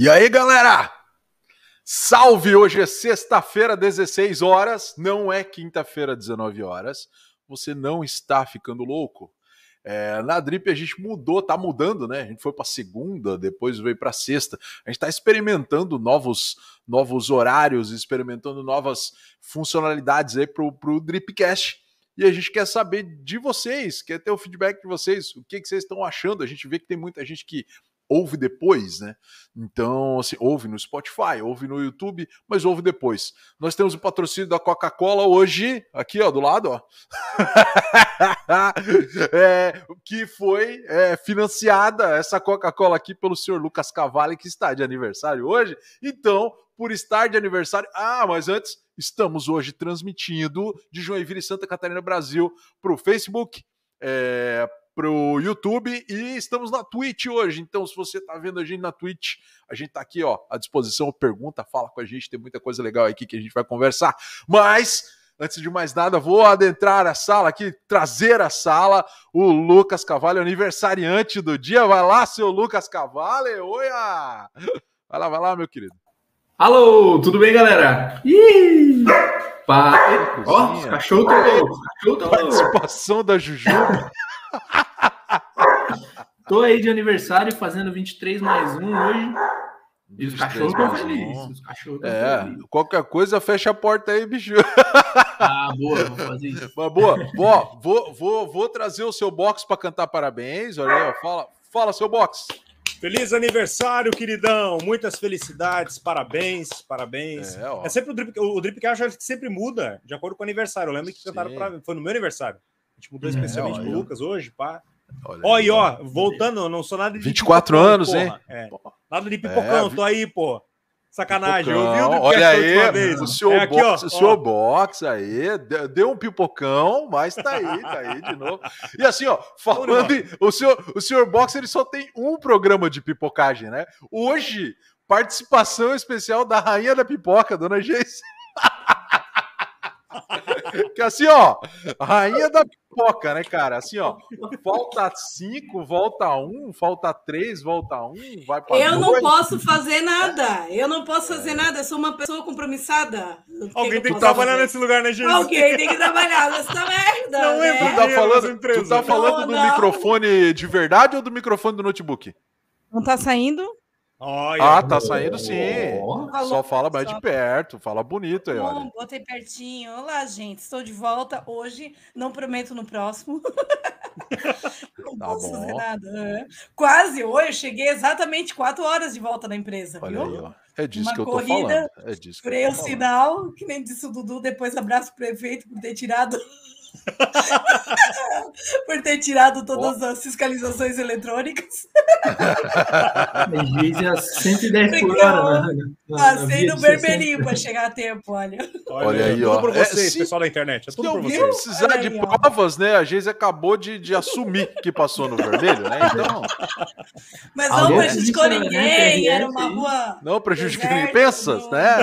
E aí, galera? Salve! Hoje é sexta-feira, 16 horas, não é quinta-feira, 19 horas. Você não está ficando louco? É, na Drip a gente mudou, tá mudando, né? A gente foi para segunda, depois veio para sexta. A gente está experimentando novos, novos horários, experimentando novas funcionalidades aí pro, pro Dripcast. E a gente quer saber de vocês, quer ter o feedback de vocês, o que, que vocês estão achando. A gente vê que tem muita gente que ouve depois, né? Então, assim, ouve no Spotify, ouve no YouTube, mas ouve depois. Nós temos o patrocínio da Coca-Cola hoje, aqui, ó, do lado, ó. é, que foi é, financiada essa Coca-Cola aqui pelo senhor Lucas Cavalli, que está de aniversário hoje. Então, por estar de aniversário. Ah, mas antes, estamos hoje transmitindo de Joinville, Santa Catarina, Brasil, para o Facebook. É, para o YouTube e estamos na Twitch hoje. Então, se você está vendo a gente na Twitch, a gente está aqui ó, à disposição. Pergunta, fala com a gente, tem muita coisa legal aqui que a gente vai conversar. Mas, antes de mais nada, vou adentrar a sala aqui, trazer a sala o Lucas Cavalli, aniversariante do dia. Vai lá, seu Lucas Cavalli. Oia! Vai lá, vai lá, meu querido. Alô, tudo bem, galera? Ih! Pá... Ó, oh, cachorro tá louco. Cachorro tá Participação da Jujuba. Tô aí de aniversário fazendo 23 mais 1 hoje. E os cachorros estão felizes. Os cachorros é, felizes. qualquer coisa, fecha a porta aí, bicho. Ah, boa, vou fazer isso. Mas boa, vou, vou, vou, vou trazer o seu box para cantar parabéns. Olha aí, fala, fala, seu box. Feliz aniversário, queridão! Muitas felicidades, parabéns, parabéns. É, é sempre o drip, o drip que sempre muda de acordo com o aniversário. Eu lembro que cantaram para foi no meu aniversário. A gente mudou especialmente é, pro Lucas hoje, pá. Olha ó, aí, ó, voltando, não sou nada de. 24 anos, hein? É. Nada de pipocão, é, tô aí, pô. Sacanagem, ouviu? Olha aí, o seu, é aqui, box, ó, o seu box aí, deu um pipocão, mas tá aí, tá aí de novo. E assim, ó, falando, em, o senhor, o senhor box ele só tem um programa de pipocagem, né? Hoje, participação especial da rainha da pipoca, dona Geice. que assim, ó, rainha da pipoca, né, cara? Assim, ó, falta cinco, volta um, falta três, volta um, vai para Eu dois. não posso fazer nada. Eu não posso fazer nada. Eu sou uma pessoa compromissada. Alguém tem que trabalhar fazer? nesse lugar, né, gente? Alguém tem que trabalhar nessa merda. Não né? Tu tá falando, tu tá falando não, do não. microfone de verdade ou do microfone do notebook? Não tá saindo? Olha, ah, tá saindo sim. Oh, só fala mais de perto, fala bonito aí, olha. Botei pertinho. Olá, gente. Estou de volta hoje. Não prometo no próximo. Não tá posso bom. fazer nada. Quase hoje, cheguei exatamente quatro horas de volta na empresa. Olha viu? aí, ó. É disso Uma que eu tô corrida, falando. É disso que eu tô o sinal, que nem disse o Dudu. Depois abraço o prefeito por ter tirado Por ter tirado todas oh. as fiscalizações eletrônicas. Juiz 110 por hora. Né? Passei no vermelhinho para chegar a tempo, olha. Olha, olha aí, ó. Tudo por vocês, é, pessoal da internet. É tudo por vocês. precisar aí, de ó. provas, né? A Geise acabou de, de assumir que passou no vermelho, né? Então. Mas não prejudicou ninguém, era uma rua. Não prejudicou ninguém, pensas, né?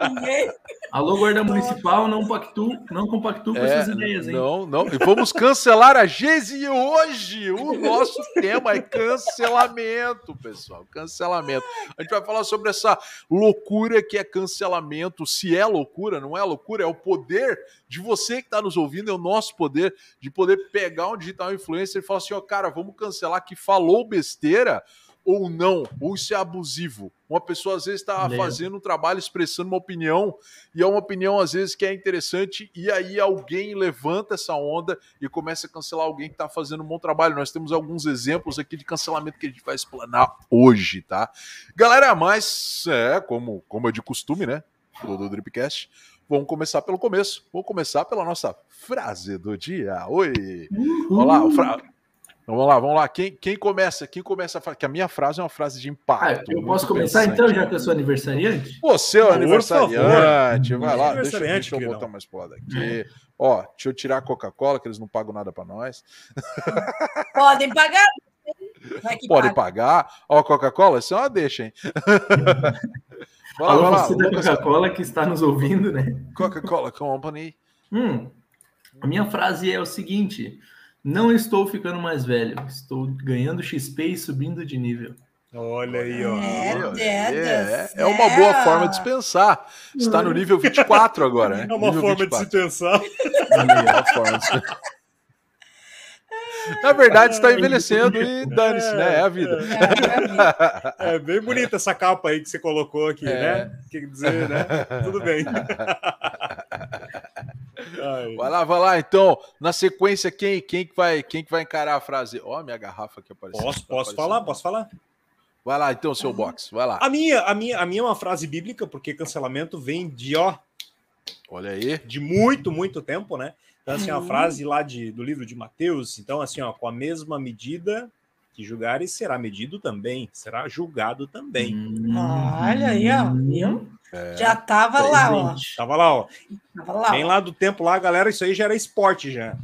Não ninguém. Alô, guarda municipal, não compactu, não compactu com é, essas ideias, hein? Não, não. E vamos cancelar a Geise e hoje o nosso tema é cancelamento, pessoal. Cancelamento. A gente vai falar sobre essa loucura que é cancelamento. Se é loucura, não é loucura, é o poder de você que está nos ouvindo, é o nosso poder de poder pegar um digital influencer e falar assim: ó, cara, vamos cancelar que falou besteira ou não, ou isso é abusivo. Uma pessoa às vezes está fazendo um trabalho, expressando uma opinião, e é uma opinião às vezes que é interessante, e aí alguém levanta essa onda e começa a cancelar alguém que está fazendo um bom trabalho. Nós temos alguns exemplos aqui de cancelamento que a gente vai explanar hoje, tá? Galera, mas é como, como é de costume, né? Do, do Dripcast. Vamos começar pelo começo. Vamos começar pela nossa frase do dia. Oi! Uhum. Olá, fra... Então, vamos lá, vamos lá. Quem, quem começa? Quem começa a falar? Que a minha frase é uma frase de impacto. Ah, eu posso começar então, já que eu sou aniversariante? Você é o aniversariante. Vai lá, deixa, deixa eu botar mais pro lado aqui. Ó, deixa eu tirar a Coca-Cola, que eles não pagam nada para nós. Podem pagar. Podem pagar. Ó, Coca-Cola, isso é uma deixa, hein? Fala, Alô, você da Coca-Cola que está nos ouvindo, né? Coca-Cola Company. Hum, a minha frase é o seguinte: não estou ficando mais velho, estou ganhando XP e subindo de nível. Olha aí, ó. É, é, é, uma boa forma de se pensar. Está no nível 24 agora, né? É uma nível forma 24. de se pensar. É uma forma de se pensar. Na verdade, está envelhecendo e dane-se, né? É a vida. É, é, é, bem bonita essa capa aí que você colocou aqui, é. né? Quer dizer, né? Tudo bem. Vai lá, vai lá. Então, na sequência, quem, quem, que vai, quem que vai encarar a frase? Ó, oh, minha garrafa aqui apareceu. Posso, tá posso falar? Posso falar? Vai lá, então, seu box. Vai lá. A minha, a minha, a minha é uma frase bíblica, porque cancelamento vem de ó. Olha aí. De muito, muito tempo, né? Então, assim, uma frase lá de, do livro de Mateus. Então, assim, ó, com a mesma medida que julgares, será medido também, será julgado também. Hum, Olha aí, ó, viu? É, já tava lá, ó. Tava lá, ó. Tava lá, Bem ó. lá do tempo lá, galera, isso aí já era esporte já.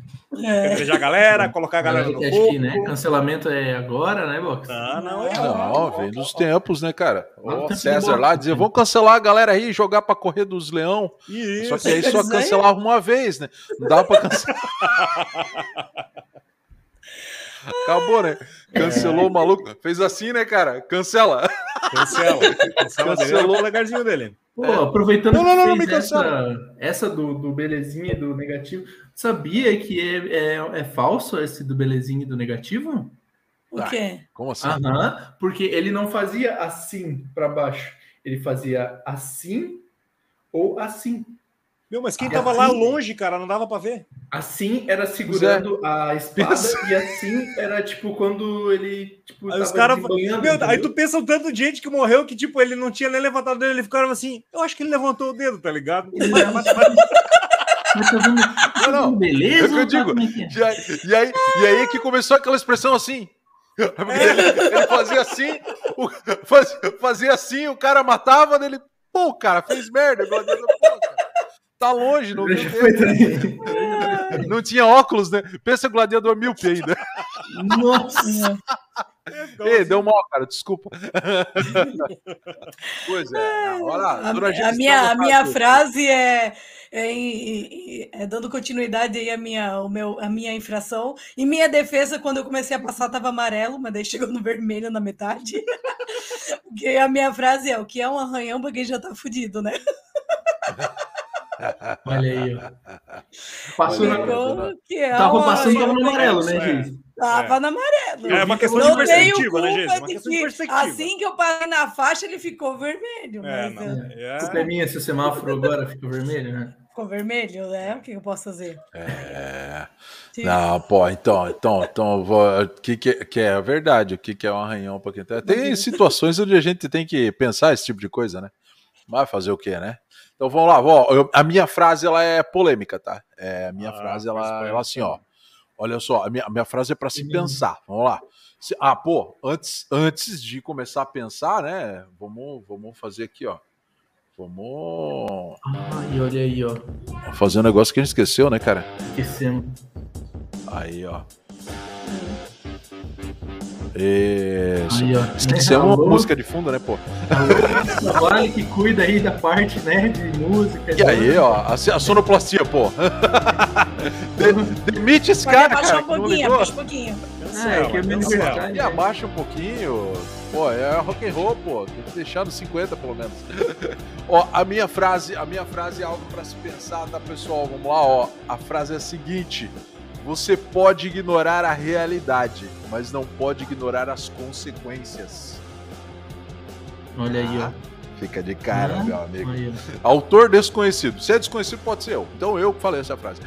É. a galera, colocar a galera no acho que, né, cancelamento é agora, né, Box? Ah, não, é não, vem dos tempos, né, cara? O César lá dizia, vamos cancelar a galera aí e jogar para correr dos leão. Isso. Só que aí só cancelava uma vez, né? Não dá para cancelar. Acabou, né? Cancelou é. o maluco. Fez assim, né, cara? Cancela. Cancela. Cancela Cancelou o legarzinho dele. Pô, aproveitando não, não, não, não essa, essa do, do belezinha e do negativo, sabia que é, é, é, falso esse do belezinha e do negativo? O quê? Como assim? Aham, porque ele não fazia assim para baixo, ele fazia assim ou assim. Meu, mas quem tava assim, lá longe, cara, não dava para ver. Assim era segurando é. a espada e assim era tipo quando ele tipo aí os cara... Meu, aí tu pensa o tanto de gente que morreu que tipo ele não tinha nem levantado o dedo, ele ficava assim, eu acho que ele levantou o dedo, tá ligado? Mas, mas, mas... Não, não. Beleza? É que eu digo. E aí, e, aí, e aí que começou aquela expressão assim. Ele, ele, fazia assim, o, fazia, fazia assim, o cara matava, ele, pô, cara, fez merda. Igual a Deus, pô, cara. Tá longe, não viu Não tinha óculos, né? Pensa gladiador míope ainda. Nossa! Ei, deu mal, cara, desculpa. pois é, olha lá, a, a, minha, a minha frase é, é, é, dando continuidade aí a minha, o meu, a minha infração. Em minha defesa, quando eu comecei a passar, estava amarelo, mas daí chegou no vermelho na metade. Porque a minha frase é: o que é um arranhão para quem já tá fudido, né? Olha aí, ó. Passou na... É tava passando tava no amarelo, né, gente? Tava é. no amarelo. É uma questão não de perspectiva, né, gente? Uma questão de perspectiva. Assim que eu parei na faixa, ele ficou vermelho. É, mas não, é... minha se o semáforo agora ficou vermelho, né? Ficou vermelho, né? O que eu posso fazer? É. Não, pô, então, então, então, o que, que, que é a verdade? O que, que é um arranhão para quem tá. Tem situações onde a gente tem que pensar esse tipo de coisa, né? Vai fazer o quê, né? Então vamos lá, ó, eu, a minha frase ela é polêmica, tá? É, a minha ah, frase ela, ela assim, ó. Olha só, a minha, a minha frase é para se pensar. Vamos lá. Se, ah, pô, antes, antes de começar a pensar, né? Vamos, vamos fazer aqui, ó. Vamos. Ai, olha aí, ó. Fazer um negócio que a gente esqueceu, né, cara? Esquecemos. Aí, ó. Isso. Aí, Esquecemos uma música de fundo, né, pô? Trabalho que cuida aí da parte, né, de música. E aí, ó, a, a sonoplastia, pô. de, demite esse cara, abaixa cara. Um pouquinho, abaixa um pouquinho. Ah, é, que é verdade. E abaixa um pouquinho. Pô, é rock and roll, pô. Tem que deixar nos 50, pelo menos. ó, a minha frase, a minha frase é algo para se pensar, tá, pessoal? Vamos lá, ó. A frase é a seguinte: você pode ignorar a realidade, mas não pode ignorar as consequências. Olha aí, ó. Ah, fica de cara, ah, meu amigo. Aí, Autor desconhecido. Se é desconhecido, pode ser eu. Então eu que falei essa frase.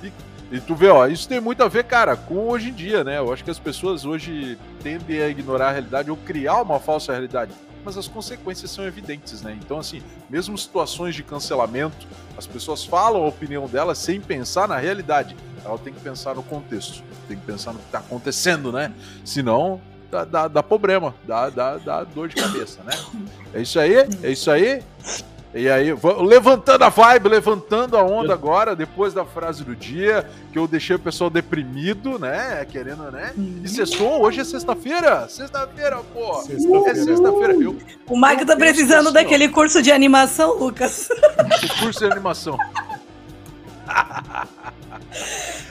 É e, e tu vê, ó, isso tem muito a ver, cara, com hoje em dia, né? Eu acho que as pessoas hoje tendem a ignorar a realidade ou criar uma falsa realidade mas as consequências são evidentes, né? Então, assim, mesmo situações de cancelamento, as pessoas falam a opinião delas sem pensar na realidade. Ela tem que pensar no contexto, tem que pensar no que está acontecendo, né? Senão, dá, dá, dá problema, dá, dá, dá dor de cabeça, né? É isso aí, é isso aí. E aí, levantando a vibe, levantando a onda agora, depois da frase do dia, que eu deixei o pessoal deprimido, né? Querendo, né? E sextou, hoje é sexta-feira. Sexta-feira, pô. Sexta é sexta-feira. O Mike tá precisando assim, daquele curso de animação, Lucas. O curso de animação.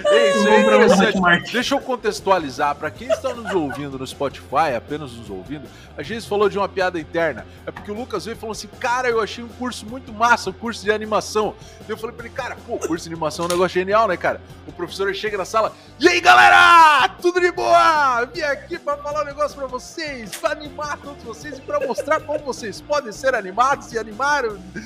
É isso é interessante. Deixa eu contextualizar para quem está nos ouvindo no Spotify, apenas nos ouvindo. A gente falou de uma piada interna. É porque o Lucas veio e falou assim: "Cara, eu achei um curso muito massa, um curso de animação". Eu falei para ele: "Cara, pô, curso de animação é um negócio genial, né, cara?" O professor chega na sala: "E aí, galera? Tudo de boa? Vim aqui para falar um negócio para vocês, para animar todos vocês e para mostrar como vocês podem ser animados e animar".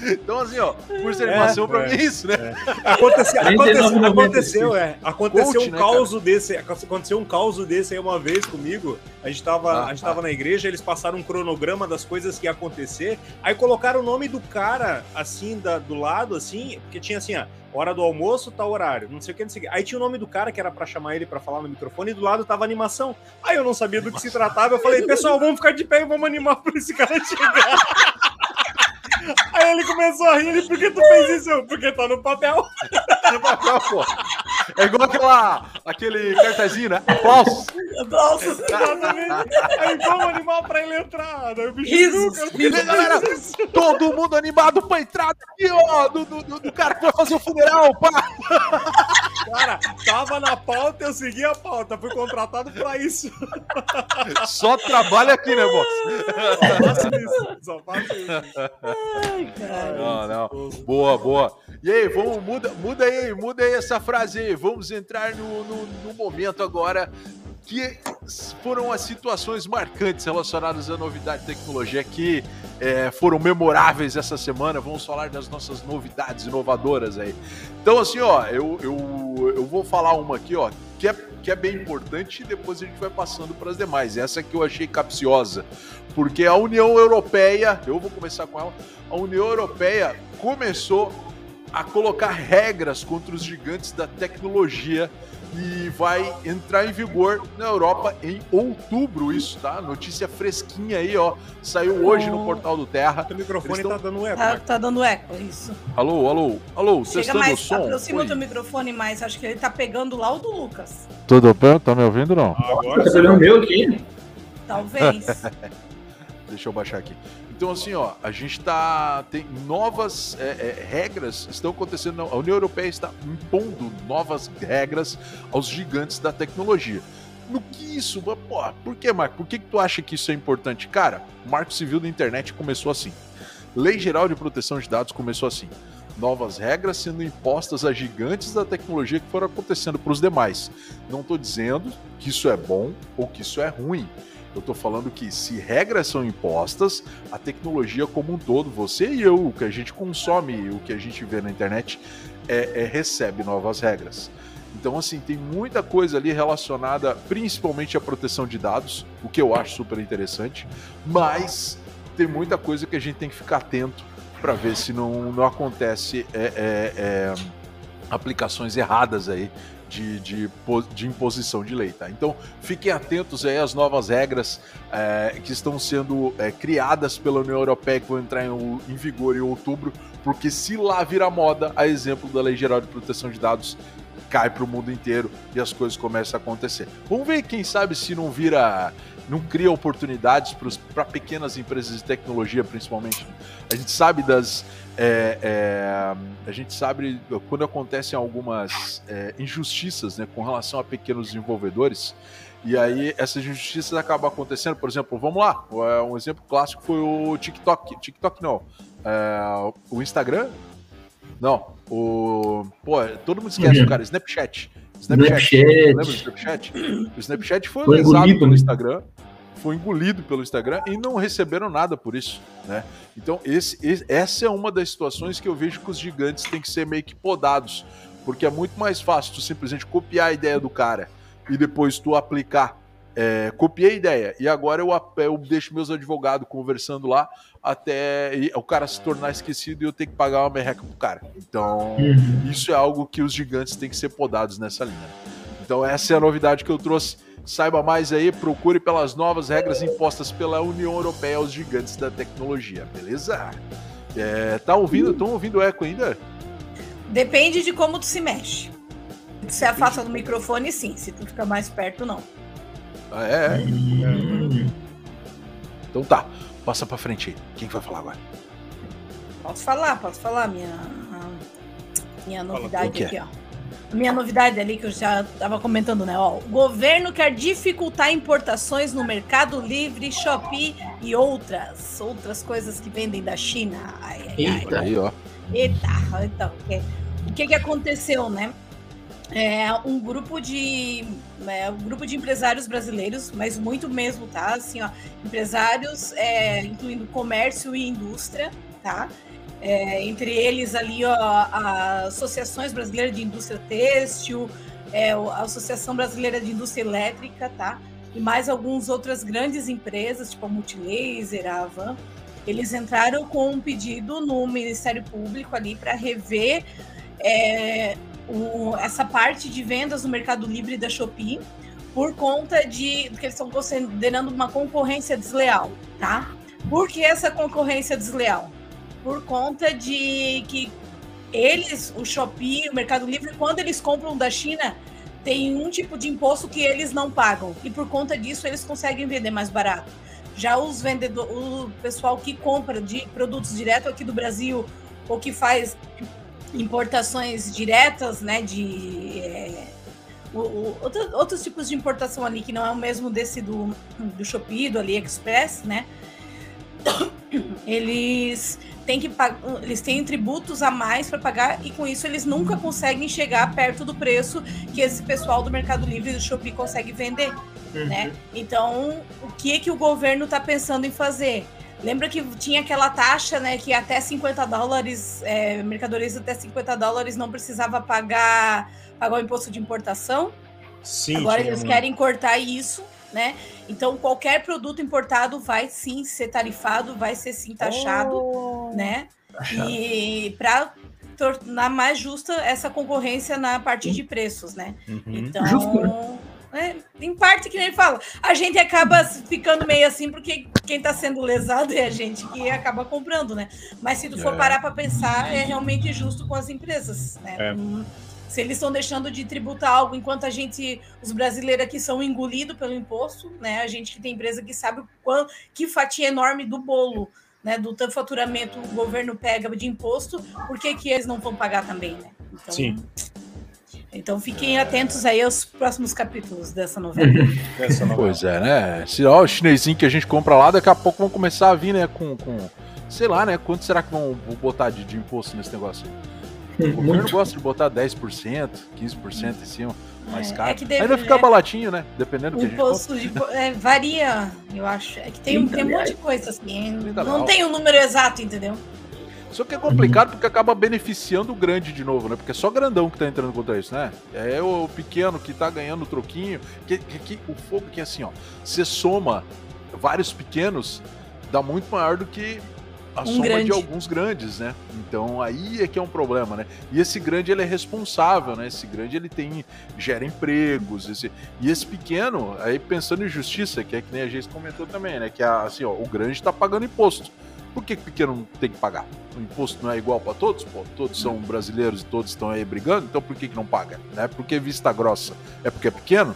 Então assim, ó, curso de animação é, para é, mim é isso, né? É. Aconteceu, aconteceu, aconteceu, é. Aconteceu Coach, um né, caos desse, aconteceu um caos desse aí uma vez comigo. A gente tava, ah, a gente tava ah. na igreja, eles passaram um cronograma das coisas que ia acontecer, aí colocaram o nome do cara assim da, do lado assim, porque tinha assim, ó, hora do almoço, tal horário, não sei o que, não sei o que. Aí tinha o nome do cara que era para chamar ele para falar no microfone e do lado tava animação. Aí eu não sabia do que se tratava, eu falei, pessoal, vamos ficar de pé e vamos animar para esse cara chegar. Aí ele começou a rir, por que tu fez isso? Porque tá no papel. no papel, pô. É igual aquela, aquele cartazinho, né? Aplausos. Aplausos, exatamente. Aí vamos animar pra ele entrar. Aí o bicho isso, isso, galera, todo mundo animado pra entrar aqui, ó, do, do, do, cara que vai fazer o funeral, pá. Cara, tava na pauta, eu segui a pauta. Fui contratado pra isso. Só trabalha aqui, né, Box? Só faço isso. Só faço isso. Ai, cara. Não, não. Boa, boa. E aí, vamos, muda, muda aí, muda aí essa frase aí. Vamos entrar no, no, no momento agora que foram as situações marcantes relacionadas à novidade de tecnologia que é, foram memoráveis essa semana. Vamos falar das nossas novidades inovadoras aí. Então, assim, ó, eu, eu, eu vou falar uma aqui, ó, que é, que é bem importante e depois a gente vai passando para as demais. Essa que eu achei capciosa, porque a União Europeia, eu vou começar com ela, a União Europeia começou a colocar regras contra os gigantes da tecnologia e vai entrar em vigor na Europa em outubro, isso, tá? Notícia fresquinha aí, ó. Saiu hoje no portal do Terra. O microfone estão... tá dando eco. Tá, tá, dando eco, isso. Alô, alô, alô, Chega testando mais, o som. Aproxima o teu microfone mais, acho que ele tá pegando lá o do Lucas. Tudo bem? Tá me ouvindo não? Agora tá pegando o meu aqui? Talvez. Deixa eu baixar aqui. Então, assim, ó, a gente tá. Tem novas é, é, regras estão acontecendo. A União Europeia está impondo novas regras aos gigantes da tecnologia. No que isso? Por que, Marco? Por que, que tu acha que isso é importante? Cara, o Marco Civil da Internet começou assim. Lei Geral de Proteção de Dados começou assim. Novas regras sendo impostas a gigantes da tecnologia que foram acontecendo para os demais. Não estou dizendo que isso é bom ou que isso é ruim. Eu estou falando que se regras são impostas, a tecnologia como um todo, você e eu, o que a gente consome, o que a gente vê na internet, é, é, recebe novas regras. Então, assim, tem muita coisa ali relacionada principalmente à proteção de dados, o que eu acho super interessante, mas tem muita coisa que a gente tem que ficar atento para ver se não, não acontece é, é, é aplicações erradas aí de, de, de, imposição de lei. Tá? Então fiquem atentos aí às novas regras é, que estão sendo é, criadas pela União Europeia que vão entrar em, em, vigor em outubro, porque se lá virar moda, a exemplo da Lei Geral de Proteção de Dados cai para o mundo inteiro e as coisas começam a acontecer. Vamos ver, quem sabe, se não vira não cria oportunidades para pequenas empresas de tecnologia, principalmente. A gente sabe das é, é, a gente sabe quando acontecem algumas é, injustiças né, com relação a pequenos desenvolvedores, e aí essas injustiças acabam acontecendo, por exemplo, vamos lá, é, um exemplo clássico foi o TikTok, TikTok não, é, o Instagram, não, o, pô, todo mundo esquece, uhum. cara, Snapchat, Snapchat, Snapchat. lembra do Snapchat? O Snapchat foi, foi lesado pelo Instagram, foi engolido pelo Instagram e não receberam nada por isso, né? Então esse, esse, essa é uma das situações que eu vejo que os gigantes têm que ser meio que podados, porque é muito mais fácil tu simplesmente copiar a ideia do cara e depois tu aplicar. É, copiei a ideia e agora eu, eu deixo meus advogados conversando lá até o cara se tornar esquecido e eu ter que pagar uma merreca pro cara. Então, uhum. isso é algo que os gigantes têm que ser podados nessa linha. Então, essa é a novidade que eu trouxe. Saiba mais aí, procure pelas novas regras impostas pela União Europeia aos gigantes da tecnologia, beleza? É, tá ouvindo? Estão ouvindo eco ainda? Depende de como tu se mexe. Se você afasta do microfone, sim. Se tu fica mais perto, não. Ah, é? Hum. Então tá, passa pra frente aí. Quem vai falar agora? Posso falar, posso falar minha, minha novidade aqui, ó. minha novidade ali que eu já estava comentando, né? Ó, o governo quer dificultar importações no Mercado Livre, Shopee e outras outras coisas que vendem da China. Ai, ai, Eita, ai. aí, ó. Eita, então, o que, que aconteceu, né? É um grupo de é, um grupo de empresários brasileiros, mas muito mesmo, tá? Assim, ó, empresários, é, incluindo comércio e indústria, tá? É, entre eles ali ó, Associações Brasileiras de Indústria Têxtil, é, a Associação Brasileira de Indústria Elétrica, tá? E mais algumas outras grandes empresas, tipo a Multilaser, a Avan, eles entraram com um pedido no Ministério Público ali para rever é, o, essa parte de vendas no Mercado Livre da Shopee por conta de que eles estão considerando uma concorrência desleal, tá? Por que essa concorrência desleal? por conta de que eles, o Shopee, o Mercado Livre, quando eles compram da China, tem um tipo de imposto que eles não pagam. E por conta disso, eles conseguem vender mais barato. Já os vendedores, o pessoal que compra de produtos direto aqui do Brasil, ou que faz importações diretas, né, de é, o, o, outro, outros tipos de importação ali que não é o mesmo desse do, do Shopee, do AliExpress, né? Eles têm que eles têm tributos a mais para pagar e com isso eles nunca conseguem chegar perto do preço que esse pessoal do Mercado Livre e do Shopee consegue vender, uhum. né? Então, o que que o governo está pensando em fazer? Lembra que tinha aquela taxa, né, que até 50 dólares, é, mercadorias até 50 dólares não precisava pagar, pagar o imposto de importação? Sim. Agora eles querem cortar isso né? Então qualquer produto importado vai sim ser tarifado, vai ser sim taxado, oh, né? Taxado. E para tornar mais justa essa concorrência na parte de preços, né? Uhum. Então, né? em parte que nem fala, a gente acaba ficando meio assim porque quem está sendo lesado é a gente que acaba comprando, né? Mas se tu for é. parar para pensar, é realmente justo com as empresas, né? É. Hum, se eles estão deixando de tributar algo enquanto a gente, os brasileiros aqui são engolidos pelo imposto, né? A gente que tem empresa que sabe qual, que fatia enorme do bolo, né? Do tanto faturamento o governo pega de imposto, por que, que eles não vão pagar também, né? Então, Sim. Então fiquem atentos aí aos próximos capítulos dessa novela. Essa novela. Pois é, né? Se ó, o chinesinho que a gente compra lá, daqui a pouco vão começar a vir, né? Com, com sei lá, né? Quanto será que vão botar de, de imposto nesse negócio aí? O governo gosta de botar 10%, 15% em cima, mais é, caro. É que deve, Ainda fica é, baratinho, né? Dependendo do que a gente imposto de, é, Varia, eu acho. É que tem, um, tem um monte de coisa assim. Não tem o um número exato, entendeu? Só que é complicado porque acaba beneficiando o grande de novo, né? Porque é só grandão que tá entrando contra isso, né? É o pequeno que tá ganhando o troquinho. Que, que, que o fogo que é assim, ó. Você soma vários pequenos, dá muito maior do que a um soma grande. de alguns grandes, né? Então aí é que é um problema, né? E esse grande ele é responsável, né? Esse grande ele tem gera empregos, esse, e esse pequeno, aí pensando em justiça, que é que nem a gente comentou também, né? Que é assim, ó, o grande está pagando imposto. Por que, pequeno não tem que pagar? O imposto não é igual para todos? Pô, todos são brasileiros e todos estão aí brigando, então por que, que não paga? Né? Porque vista grossa é porque é pequeno?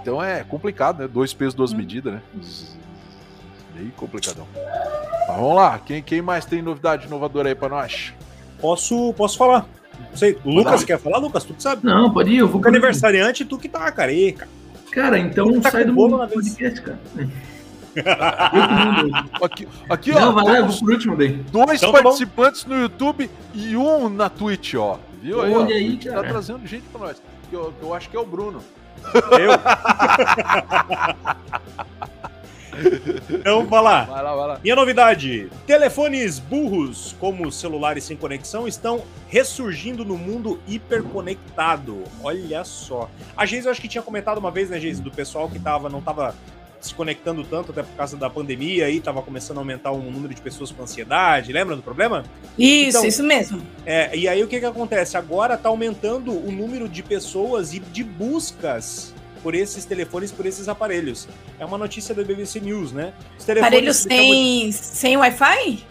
Então é complicado, né? Dois pesos, duas hum. medidas, né? Meio complicadão. Mas vamos lá, quem, quem mais tem novidade inovadora aí para nós? Posso, posso falar. Não sei, o Lucas quer falar, Lucas? Tu que sabe? Não, pode ir, eu vou. aniversariante, tu que tá, cara. Aí, cara. Cara, então tá sai do mundo podcast, cara. aqui, aqui Não, ó. Vai lá, vou por último daí. Dois então, tá participantes tá no YouTube e um na Twitch, ó. Viu aí? Olha aí, tá cara. Tá trazendo gente pra nós. Eu, eu acho que é o Bruno. Eu? Então vamos falar. Vai lá, vai lá. Minha novidade: telefones burros, como celulares sem conexão, estão ressurgindo no mundo hiperconectado. Olha só. A Geise, eu acho que tinha comentado uma vez, né, Geise, do pessoal que tava, não tava se conectando tanto, até por causa da pandemia, aí tava começando a aumentar o número de pessoas com ansiedade, lembra do problema? Isso, então, isso mesmo. É, e aí o que que acontece? Agora tá aumentando o número de pessoas e de buscas por esses telefones, por esses aparelhos. É uma notícia da BBC News, né? Aparelhos sem, sem Wi-Fi?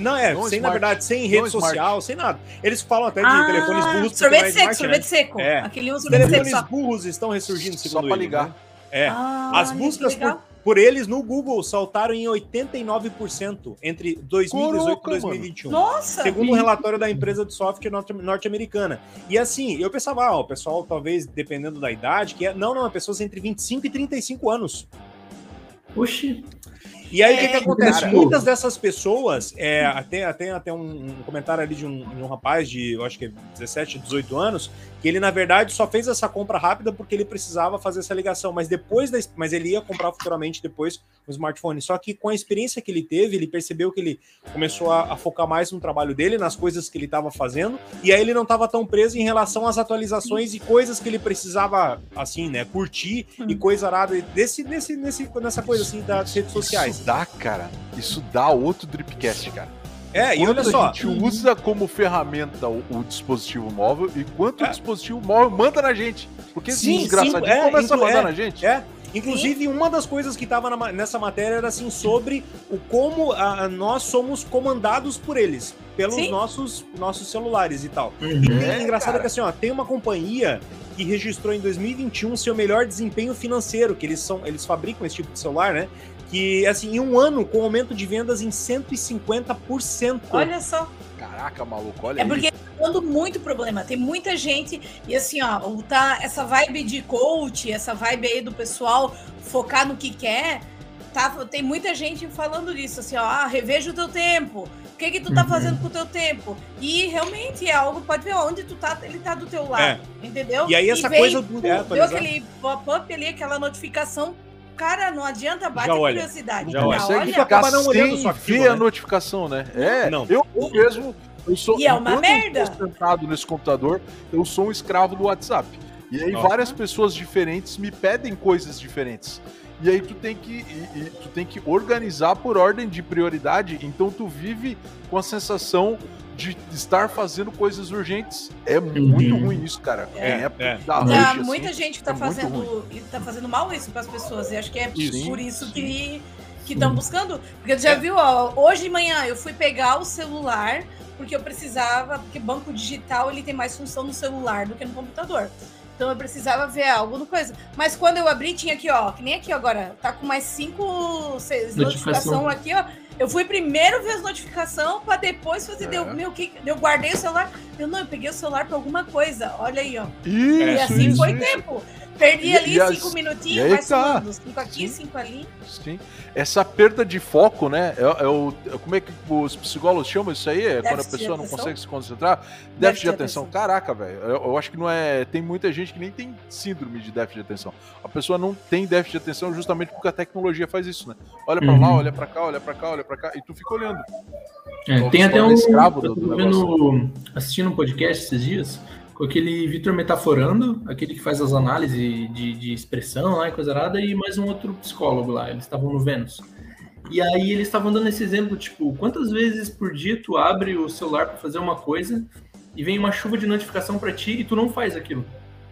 Não, é, não sem, smart. na verdade, sem rede social, sem nada. Eles falam até de ah, telefones burros. Sorvete seco, smart, sorvete né? seco. É. Aquele um sorvete telefones seco burros estão ressurgindo, segundo Só para ligar. Né? É. Ah, As buscas por por eles no Google saltaram em 89% entre 2018 e 2021. Nossa! Segundo o um relatório da empresa de software norte-americana. E assim, eu pensava, ah, o pessoal talvez dependendo da idade, que é não, não, é pessoas entre 25 e 35 anos. Oxi. E aí, o que, que é, acontece? Cara, Muitas dessas pessoas, é, até, até, até um, um comentário ali de um, um, rapaz de, eu acho que é 17, 18 anos, que ele, na verdade, só fez essa compra rápida porque ele precisava fazer essa ligação, mas depois da, mas ele ia comprar futuramente depois o smartphone. Só que com a experiência que ele teve, ele percebeu que ele começou a, a focar mais no trabalho dele, nas coisas que ele estava fazendo, e aí ele não estava tão preso em relação às atualizações e coisas que ele precisava, assim, né, curtir hum. e coisa arada desse, nesse, nesse, nessa coisa, assim, das redes sociais. Isso dá, cara. Isso dá outro Dripcast, cara. É, e olha só. A gente usa como ferramenta o, o dispositivo móvel e quanto é. o dispositivo móvel manda na gente. Porque sim, desgraçadinho é, começa a mandar é, na gente. É. Inclusive, Sim. uma das coisas que estava nessa matéria era assim sobre o como a, nós somos comandados por eles, pelos nossos, nossos celulares e tal. Uhum. E é, engraçado cara. que assim, ó, tem uma companhia que registrou em 2021 seu melhor desempenho financeiro, que eles são, eles fabricam esse tipo de celular, né? Que, assim, em um ano, com aumento de vendas em 150%. Olha só. Caraca, maluco, olha É porque tá dando muito problema. Tem muita gente, e assim, ó, tá essa vibe de coach, essa vibe aí do pessoal focar no que quer, tá, tem muita gente falando disso, assim, ó, ah, reveja o teu tempo. O que que tu tá uhum. fazendo com o teu tempo? E realmente é algo, pode ver onde tu tá, ele tá do teu lado, é. entendeu? E aí essa e coisa do... É, deu aquele pop-up ali, aquela notificação Cara, não adianta, bate a curiosidade. Já olha. Consegue olha. ficar não olhando sua ver né? a notificação, né? É, não. eu mesmo... Eu sou, e é uma merda. Eu sentado nesse computador, eu sou um escravo do WhatsApp. E aí Nossa. várias pessoas diferentes me pedem coisas diferentes. E aí tu tem que e, e, tu tem que organizar por ordem de prioridade, então tu vive com a sensação de estar fazendo coisas urgentes. É muito uhum. ruim isso, cara. É, é, é. Da noite, assim, muita gente tá é fazendo tá fazendo mal isso para as pessoas. E acho que é sim, por isso sim. que que estão buscando. Porque tu já é. viu, ó, hoje de manhã eu fui pegar o celular porque eu precisava, porque banco digital ele tem mais função no celular do que no computador. Então eu precisava ver algo no coisa. Mas quando eu abri, tinha aqui, ó, que nem aqui agora, tá com mais cinco seis, notificação aqui, ó. Eu fui primeiro ver as notificações para depois fazer. É. Deu, meu, que, eu guardei o celular. Eu não, eu peguei o celular para alguma coisa. Olha aí, ó. Isso, e assim isso, foi isso. tempo. Perdi e, ali e cinco as... minutinhos, mais tá. cinco aqui, Sim. cinco ali. Sim. Essa perda de foco, né? É, é o, é, como é que os psicólogos chamam isso aí? É quando a pessoa não consegue se concentrar? Déficit, déficit de atenção. atenção. Caraca, velho. Eu, eu, acho que não é. Tem muita gente que nem tem síndrome de déficit de atenção. A pessoa não tem déficit de atenção justamente porque a tecnologia faz isso, né? Olha para uhum. lá, olha para cá, olha para cá, olha para cá, e tu fica olhando. É, tem até um. Escravo do, do vendo, assistindo um podcast esses dias com aquele Vitor Metaforando, aquele que faz as análises de, de expressão lá e coisa nada, e mais um outro psicólogo lá, eles estavam no Vênus. E aí eles estavam dando esse exemplo, tipo, quantas vezes por dia tu abre o celular para fazer uma coisa e vem uma chuva de notificação para ti e tu não faz aquilo.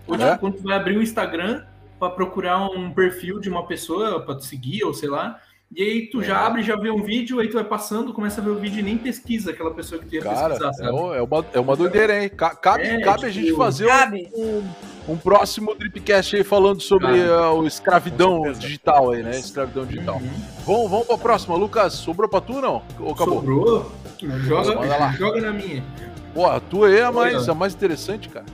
Ou tipo, é? quando tu vai abrir o Instagram para procurar um perfil de uma pessoa para tu seguir ou sei lá, e aí tu já é. abre, já vê um vídeo, aí tu vai passando, começa a ver o vídeo e nem pesquisa aquela pessoa que tu ia Cara, pesquisar, sabe? É, uma, é uma doideira, hein? Cabe, é, cabe tipo, a gente fazer um, um, próximo Dripcast aí falando sobre uh, o escravidão digital aí, né? Escravidão digital. Uhum. Vamos, vamos pra próxima. Lucas, sobrou pra tu não? Ou acabou? Sobrou. Joga, joga na minha. Pô, a tua aí é a mais, a mais interessante, cara.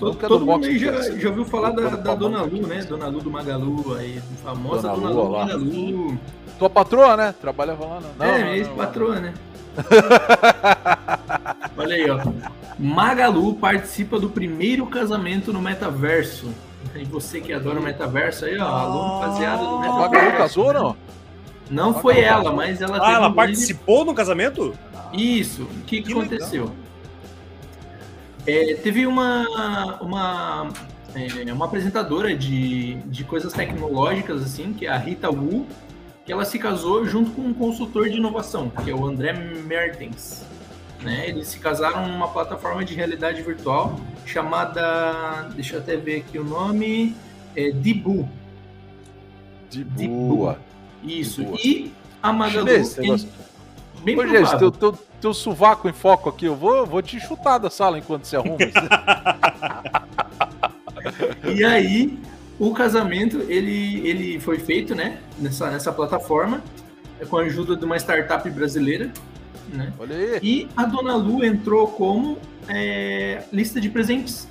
Todo, todo mundo aí já, já ouviu falar da, da Dona Lu, né? Dona Lu do Magalu, aí, famosa Dona, Dona Lu, Lu Magalu. Tua patroa, né? Trabalhava lá, não. É, minha ex-patroa, né? Olha aí, ó. Magalu participa do primeiro casamento no metaverso. E você que adora o metaverso aí, ó, aluno baseado no metaverso. Magalu casou, não? Não foi ela, mas ela Ah, ela participou no casamento? Isso. O que, que, que aconteceu? É, teve uma, uma, é, uma apresentadora de, de coisas tecnológicas, assim, que é a Rita Wu, que ela se casou junto com um consultor de inovação, que é o André Mertens. Né? Eles se casaram numa plataforma de realidade virtual chamada, deixa eu até ver aqui o nome, é Dibu. Dibu. Isso. E a Magalu. bem Ô, gente, teu, teu, teu sovaco em foco aqui, eu vou, vou te chutar da sala enquanto você arruma. e aí, o casamento, ele, ele foi feito, né, nessa, nessa plataforma, com a ajuda de uma startup brasileira, né? Olha aí. E a Dona Lu entrou como é, lista de presentes.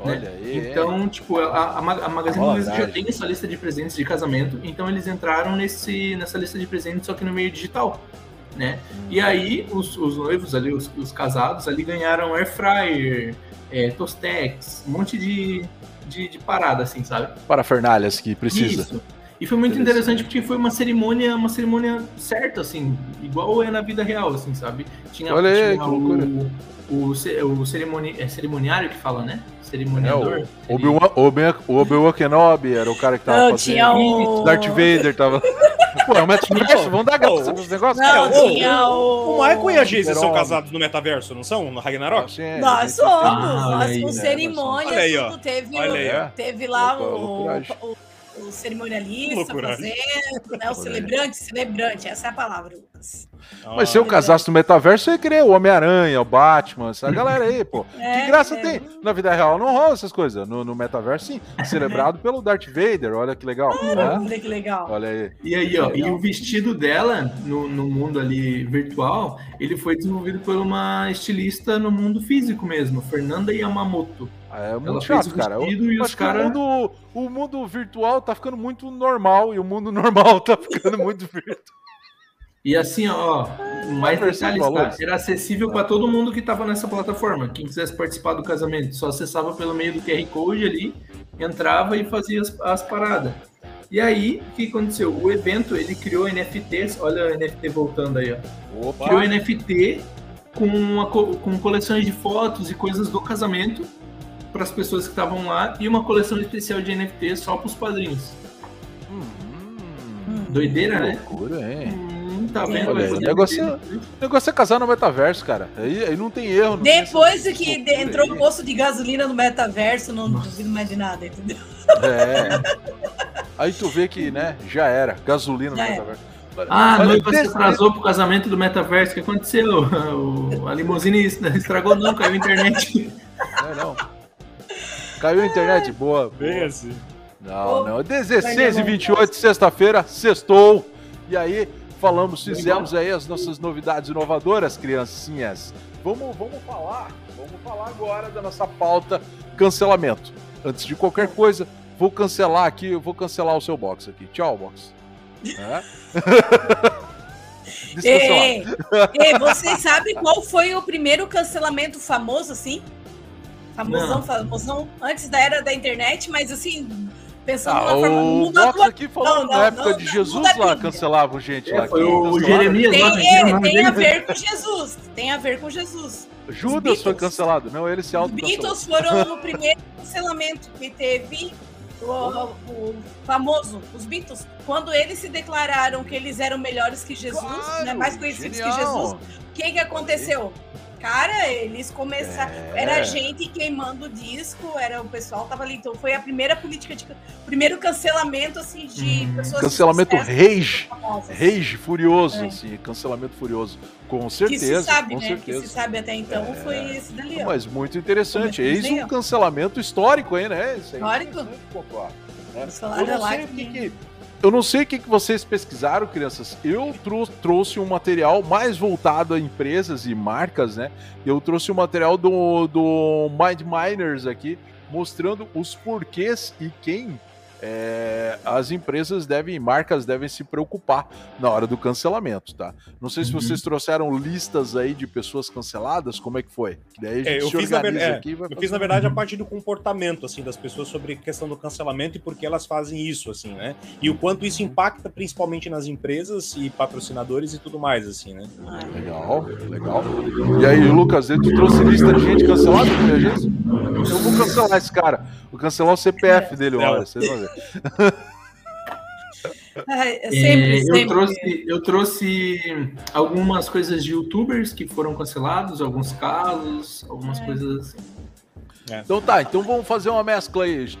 Olha né? aí. Então, tipo, a, a Magazine Luiza já tem essa lista de presentes de casamento, então eles entraram nesse, nessa lista de presentes, só que no meio digital. Né? Hum. E aí, os, os noivos ali, os, os, casados ali ganharam air fryer, é, Tostex, um monte de, de, de parada, assim, sabe? Parafernálias que precisa. Isso. E foi muito interessante porque foi uma cerimônia, uma cerimônia certa, assim, igual é na vida real, assim, sabe? Tinha, Olha aí, tinha o, o, o cerimoni, é cerimoniário que fala, né? Cerimoniador. É, o Obi-Wan Obi Kenobi era o cara que tava Não, fazendo. Tinha o... Darth Vader tava... Pô, é o metaverso, vamos dar graça pros negócios. Não, cara. tinha o... O Michael e a Geise são casados no metaverso, não são? No Ragnarok? É, nós somos. Ah, nós com cerimônia, olha aí, ó. teve, teve lá o, o o cerimonialista fazendo, né? O celebrante, celebrante, essa é a palavra, Lucas. Mas se eu casasse no metaverso, eu ia querer o Homem-Aranha, o Batman, essa galera aí, pô. É, que graça é. tem? Na vida real não rola essas coisas. No, no metaverso, sim. Celebrado pelo Darth Vader, olha que legal. Ah, Olha que legal. Olha aí. E aí, ó, e o vestido dela, no, no mundo ali virtual, ele foi desenvolvido por uma estilista no mundo físico mesmo, Fernanda Yamamoto. É muito Ela chato, cara. E os cara... o, mundo, o mundo virtual tá ficando muito normal e o mundo normal tá ficando muito virtual. E assim, ó, mais detalhes, tá? era acessível para todo mundo que estava nessa plataforma. Quem quisesse participar do casamento, só acessava pelo meio do QR Code ali, entrava e fazia as, as paradas. E aí, o que aconteceu? O evento, ele criou NFTs, olha o NFT voltando aí, ó. Opa. Criou NFT com, uma, com coleções de fotos e coisas do casamento para as pessoas que estavam lá e uma coleção especial de NFT só para os padrinhos. Hum, Doideira, né? Loucura, é. Hum, tá vendo? Olha, o, negócio é, o negócio é casar no metaverso, cara. Aí, aí não tem erro. Não Depois tem que entrou o posto de gasolina no metaverso, não Nossa. duvido mais de nada, entendeu? É. Aí tu vê que, né, já era. Gasolina já no metaverso. Ah, a noiva se atrasou pro casamento do metaverso. O que aconteceu? O, a limusine estragou, não, caiu a internet. É, não. Caiu a internet? Boa. Bem boa. assim. Não, não. 16 e 28, sexta-feira, sextou. E aí, falamos, fizemos aí as nossas novidades inovadoras, criancinhas. Vamos, vamos falar, vamos falar agora da nossa pauta cancelamento. Antes de qualquer coisa, vou cancelar aqui, eu vou cancelar o seu box aqui. Tchau, box. É? ei, ei, vocês sabem qual foi o primeiro cancelamento famoso, assim? Famosão, famosão, antes da era da internet, mas assim, pensando ah, na forma do mundo atual. aqui falando não, não, na época não, de Jesus lá, cancelavam gente é, lá. Foi o Jeremias tem, lá. É, tem a ver com Jesus, tem a ver com Jesus. Judas foi cancelado, não, ele se auto Os Beatles foram o primeiro cancelamento que teve o, o, famoso, os Beatles, quando eles se declararam que eles eram melhores que Jesus, claro, né, mais conhecidos genial. que Jesus, o que, que aconteceu? Cara, eles começaram. É. Era gente queimando o disco, era o pessoal tava ali. Então foi a primeira política de. Primeiro cancelamento, assim, de hum, pessoas. Cancelamento rage. Rage furioso, é. assim, cancelamento furioso. Com certeza. Que se sabe, com né? Certeza. Que se sabe até então é. foi esse dali. Ó. Mas muito interessante. Eis um cancelamento histórico aí, né? Histórico? É Eu não sei o que, que eu não sei o que, vocês pesquisaram, crianças. Eu trou trouxe um material mais voltado a empresas e marcas, né? Eu trouxe um material do, do Mind Miners aqui, mostrando os porquês e quem é, as empresas devem, marcas devem se preocupar na hora do cancelamento, tá? Não sei se uhum. vocês trouxeram listas aí de pessoas canceladas, como é que foi? Daí é, eu, fiz na, é, eu fiz na verdade a parte do comportamento assim das pessoas sobre a questão do cancelamento e por que elas fazem isso, assim, né? E o quanto isso impacta principalmente nas empresas e patrocinadores e tudo mais, assim, né? Legal, legal. E aí, Lucas, tu trouxe lista de gente cancelada com a? Eu vou cancelar esse cara. Vou cancelar o CPF dele, olha, vocês vão ver. É, sempre, sempre. Eu, trouxe, eu trouxe algumas coisas de youtubers que foram cancelados, alguns casos, algumas é. coisas assim. É. Então tá, então vamos fazer uma mescla aí.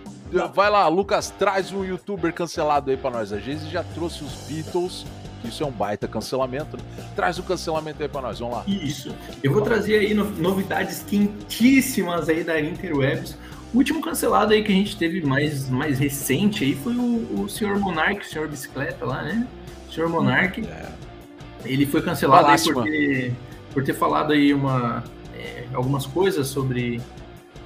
Vai lá, Lucas, traz um youtuber cancelado aí pra nós. A gente já trouxe os Beatles, isso é um baita cancelamento. Né? Traz o cancelamento aí pra nós, vamos lá. Isso. Eu vou trazer aí novidades quentíssimas aí da Interwebs O último cancelado aí que a gente teve mais, mais recente aí foi o, o senhor Monark, o senhor bicicleta lá, né? O senhor Monark. É. Ele foi cancelado aí por ter, por ter falado aí uma, é, algumas coisas sobre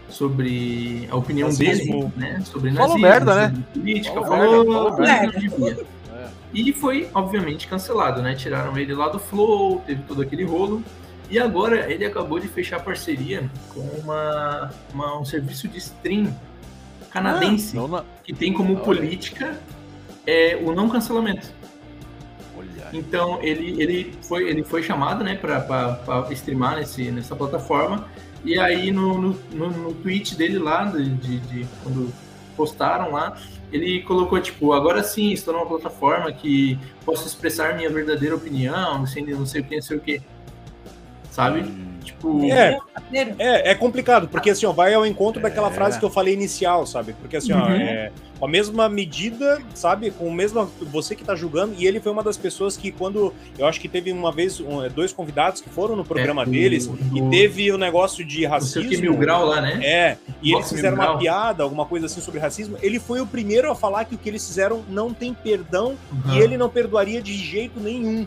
sobre a opinião nazismo. dele, né? Sobre nazismo, falou merda, né? política, falou, falou, falou merda, merda. É. E foi, obviamente, cancelado, né? Tiraram ele lá do Flow, teve todo aquele rolo. E agora ele acabou de fechar parceria com uma, uma um serviço de stream canadense ah, não, que tem como política é, o não cancelamento. Então ele, ele, foi, ele foi chamado né, para streamar nesse, nessa plataforma. E aí no, no, no, no tweet dele lá, de, de, de, quando postaram lá, ele colocou tipo, agora sim, estou numa plataforma que posso expressar minha verdadeira opinião, sem não sei o que, não sei o que sabe? Tipo. É, é, é complicado, porque assim, ó, vai ao encontro daquela é. frase que eu falei inicial, sabe? Porque assim, ó, uhum. é, com a mesma medida, sabe? Com o mesmo. Você que tá julgando, e ele foi uma das pessoas que, quando. Eu acho que teve uma vez um, é, dois convidados que foram no programa é, deles, e teve o um negócio de racismo. Que mil grau lá, né? É, e Nossa, eles fizeram uma grau. piada, alguma coisa assim sobre racismo. Ele foi o primeiro a falar que o que eles fizeram não tem perdão uhum. e ele não perdoaria de jeito nenhum.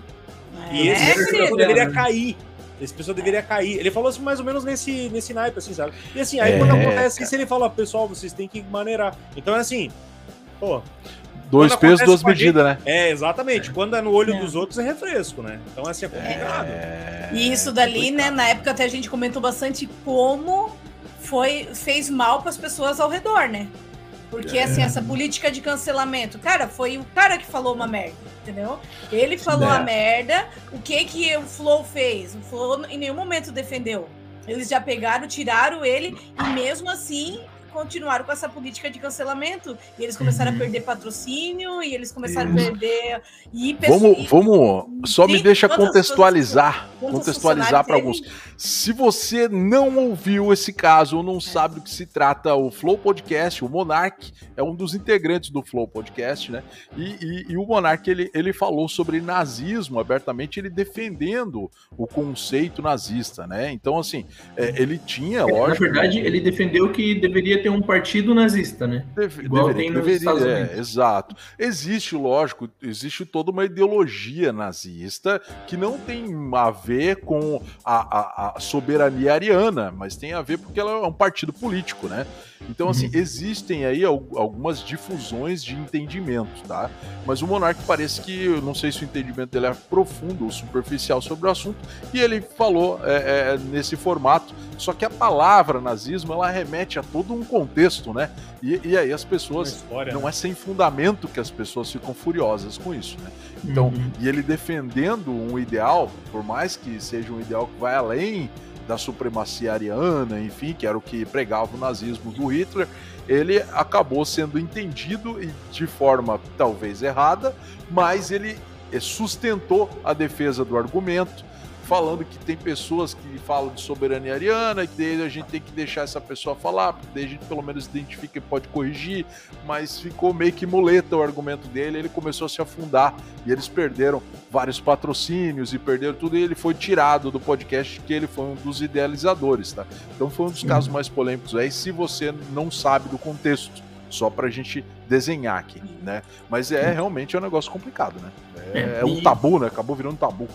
E esse é, deveria cair. Esse pessoa deveria cair. Ele falou assim, mais ou menos nesse, nesse naipe, assim, sabe? E assim, aí é, quando acontece isso, ele fala, pessoal, vocês têm que maneirar. Então é assim, pô. Dois pesos, duas medidas, né? É, exatamente. É. Quando é no olho é. dos outros é refresco, né? Então assim, é complicado. É... E isso dali, né, na época até a gente comentou bastante como foi, fez mal para as pessoas ao redor, né? Porque, é. assim, essa política de cancelamento, cara, foi o cara que falou uma merda, entendeu? Ele falou é. a merda, o que que o Flow fez? O Flow em nenhum momento defendeu. Eles já pegaram, tiraram ele, e mesmo assim continuaram com essa política de cancelamento. E eles começaram uhum. a perder patrocínio, e eles começaram uhum. a perder. E vamos, vamos só me deixa contextualizar, contextualizar para alguns. Se você não ouviu esse caso ou não é. sabe do que se trata, o Flow Podcast, o Monark é um dos integrantes do Flow Podcast, né? E, e, e o Monark ele, ele falou sobre nazismo abertamente, ele defendendo o conceito nazista, né? Então, assim, é, ele tinha, lógico. Na verdade, ele defendeu que deveria ter um partido nazista, né? Deve, Igual deveria, tem deveria, é, exato. Existe, lógico, existe toda uma ideologia nazista que não tem a ver com a, a, a soberania ariana, mas tem a ver porque ela é um partido político, né? Então, assim, uhum. existem aí algumas difusões de entendimento, tá? Mas o Monark parece que, eu não sei se o entendimento dele é profundo ou superficial sobre o assunto, e ele falou é, é, nesse formato, só que a palavra nazismo, ela remete a todo um contexto, né? E, e aí as pessoas, história, não né? é sem fundamento que as pessoas ficam furiosas com isso, né? Então, uhum. e ele defendendo um ideal, por mais que seja um ideal que vai além da supremacia ariana, enfim, que era o que pregava o nazismo do Hitler, ele acabou sendo entendido e de forma talvez errada, mas ele sustentou a defesa do argumento, falando que tem pessoas que falam de soberania ariana, que daí a gente tem que deixar essa pessoa falar, porque daí a gente pelo menos identifica e pode corrigir, mas ficou meio que muleta o argumento dele, ele começou a se afundar e eles perderam vários patrocínios e perderam tudo e ele foi tirado do podcast que ele foi um dos idealizadores, tá? Então foi um dos casos mais polêmicos aí, se você não sabe do contexto só para a gente desenhar aqui, né? Mas é realmente é um negócio complicado, né? É, é, é um tabu, né? Acabou virando tabu.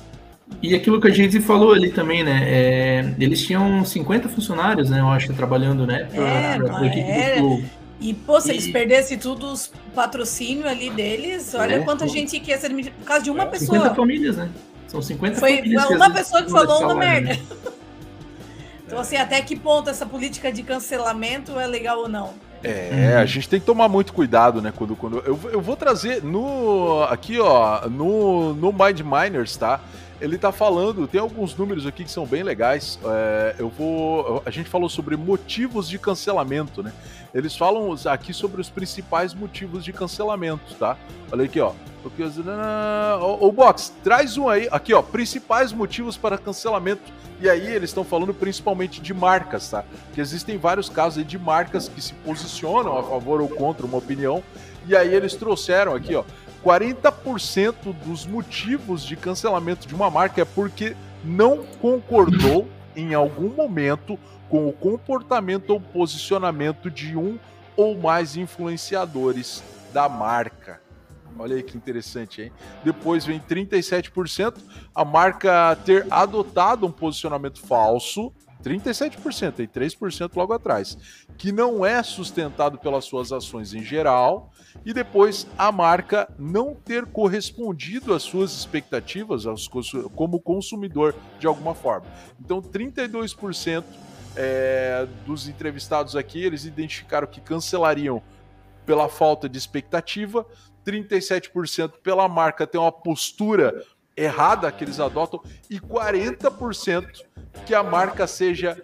E aquilo que a gente falou ali também, né? É, eles tinham 50 funcionários, né? Eu acho, trabalhando, né? Pra, é, pra equipe do Flow. E, pô, se e... eles perdessem tudo os patrocínio ali deles, olha é, quanta gente que ia ser por causa de uma é, pessoa. 50 famílias, né? São 50 Foi famílias. Foi uma pessoa que falou uma merda. Né? então, assim, até que ponto essa política de cancelamento é legal ou não? É, uhum. a gente tem que tomar muito cuidado, né? Quando, quando eu, eu vou trazer no aqui, ó, no, no Mind Miners, tá? Ele tá falando, tem alguns números aqui que são bem legais. É, eu vou. A gente falou sobre motivos de cancelamento, né? Eles falam aqui sobre os principais motivos de cancelamento, tá? Olha aqui, ó. O, o Box, traz um aí. Aqui, ó. Principais motivos para cancelamento. E aí eles estão falando principalmente de marcas, tá? Que existem vários casos aí de marcas que se posicionam a favor ou contra uma opinião. E aí eles trouxeram aqui, ó 40% dos motivos de cancelamento de uma marca é porque não concordou em algum momento com o comportamento ou posicionamento de um ou mais influenciadores da marca. Olha aí que interessante, hein? Depois vem 37% a marca ter adotado um posicionamento falso 37% e 3% logo atrás, que não é sustentado pelas suas ações em geral, e depois a marca não ter correspondido às suas expectativas como consumidor de alguma forma. Então, 32% é, dos entrevistados aqui eles identificaram que cancelariam pela falta de expectativa, 37% pela marca ter uma postura errada que eles adotam e 40% que a marca seja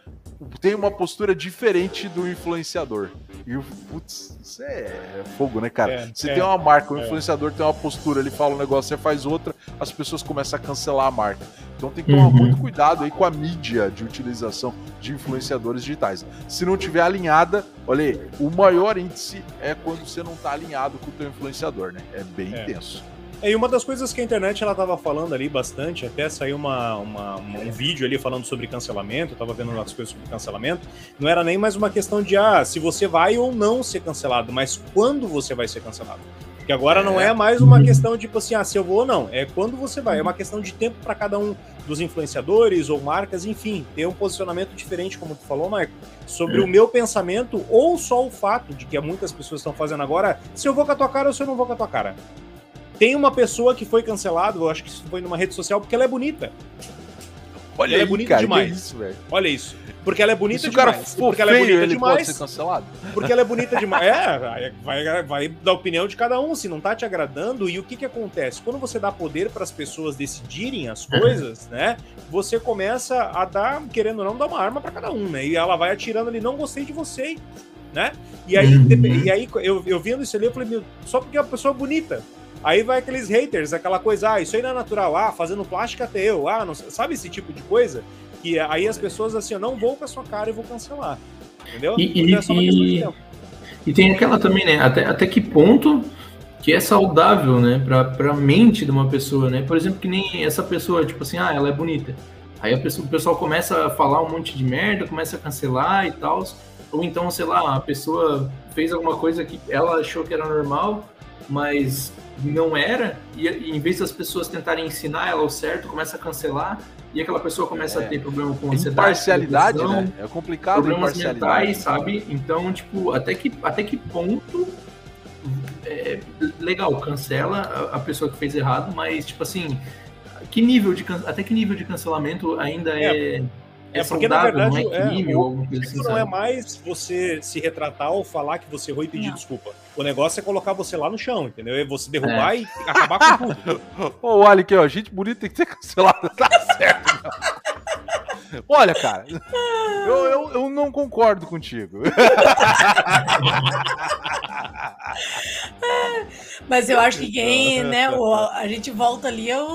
tem uma postura diferente do influenciador. E o putz, isso é fogo, né, cara? É, você é, tem uma marca, o é. influenciador tem uma postura, ele fala um negócio, você faz outra, as pessoas começam a cancelar a marca. Então tem que tomar uhum. muito cuidado aí com a mídia de utilização de influenciadores digitais. Se não tiver alinhada, olha aí, o maior índice é quando você não está alinhado com o teu influenciador, né? É bem é. intenso. É, e uma das coisas que a internet ela tava falando ali bastante, até saiu uma, uma, um vídeo ali falando sobre cancelamento, eu tava vendo umas coisas sobre cancelamento, não era nem mais uma questão de ah, se você vai ou não ser cancelado, mas quando você vai ser cancelado. Porque agora é. não é mais uma questão tipo assim, ah, se eu vou ou não, é quando você vai, é uma questão de tempo para cada um dos influenciadores ou marcas, enfim, ter um posicionamento diferente, como tu falou, Marco, sobre é. o meu pensamento ou só o fato de que muitas pessoas estão fazendo agora, se eu vou com a tua cara ou se eu não vou com a tua cara. Tem uma pessoa que foi cancelada, eu acho que isso foi numa rede social, porque ela é bonita. Olha ela é aí, é bonita cara, demais. Isso, Olha isso. Porque ela é bonita demais. porque ela é bonita demais. Porque ela é bonita demais. É, vai, vai dar opinião de cada um, se não tá te agradando. E o que que acontece? Quando você dá poder para as pessoas decidirem as coisas, né? Você começa a dar, querendo ou não, dar uma arma para cada um, né? E ela vai atirando ali, não gostei de você, né? E aí, uhum. e aí eu, eu vendo isso ali, eu falei, meu, só porque é uma pessoa bonita. Aí vai aqueles haters, aquela coisa, ah, isso aí não é natural, ah, fazendo plástico até eu, ah, não, sabe esse tipo de coisa? Que aí as pessoas assim, eu não vou com a sua cara e vou cancelar. Entendeu? E, é e, e, tem aquela também, né? Até, até que ponto que é saudável, né, pra, pra mente de uma pessoa, né? Por exemplo, que nem essa pessoa, tipo assim, ah, ela é bonita. Aí a pessoa, o pessoal começa a falar um monte de merda, começa a cancelar e tal. Ou então, sei lá, a pessoa fez alguma coisa que ela achou que era normal, mas não era, e, e, em vez das pessoas tentarem ensinar ela o certo, começa a cancelar, e aquela pessoa começa é. a ter problema com ansiedade. Imparcialidade, né? É complicado Problemas mentais, sabe? Então, tipo, até que, até que ponto. É, legal, cancela a, a pessoa que fez errado, mas, tipo assim, que nível de, até que nível de cancelamento ainda é, é é, é porque, na verdade, não é, crime, é, o assim, não é mais você se retratar ou falar que você errou e pedir não. desculpa. O negócio é colocar você lá no chão, entendeu? É você derrubar é. e acabar com tudo. Ô, olha aqui, ó, gente bonita tem que ser cancelada, tá certo. Olha, cara, eu, eu, eu não concordo contigo. Mas eu acho que quem, né, o, a gente volta ali, eu,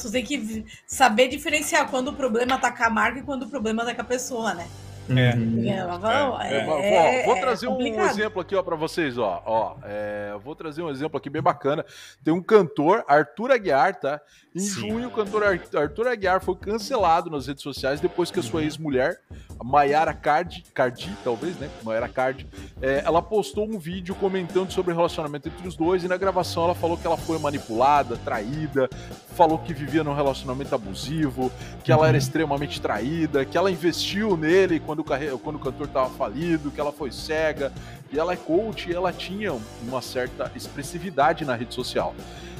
tu tem que saber diferenciar quando o problema tá com a marca e quando o problema tá com a pessoa, né? É. Uhum. É, é, é, vou trazer um exemplo aqui para vocês, ó. ó é, vou trazer um exemplo aqui bem bacana. Tem um cantor, Arthur Aguiar, tá? Em Sim. junho, o cantor Arthur Aguiar foi cancelado nas redes sociais depois que a sua uhum. ex-mulher, Mayara Cardi, Cardi, talvez, né? Mayara Cardi, é, ela postou um vídeo comentando sobre o relacionamento entre os dois e na gravação ela falou que ela foi manipulada, traída, falou que vivia num relacionamento abusivo, que ela era uhum. extremamente traída, que ela investiu nele quando o, carre... quando o cantor estava falido, que ela foi cega. E ela é coach e ela tinha uma certa expressividade na rede social.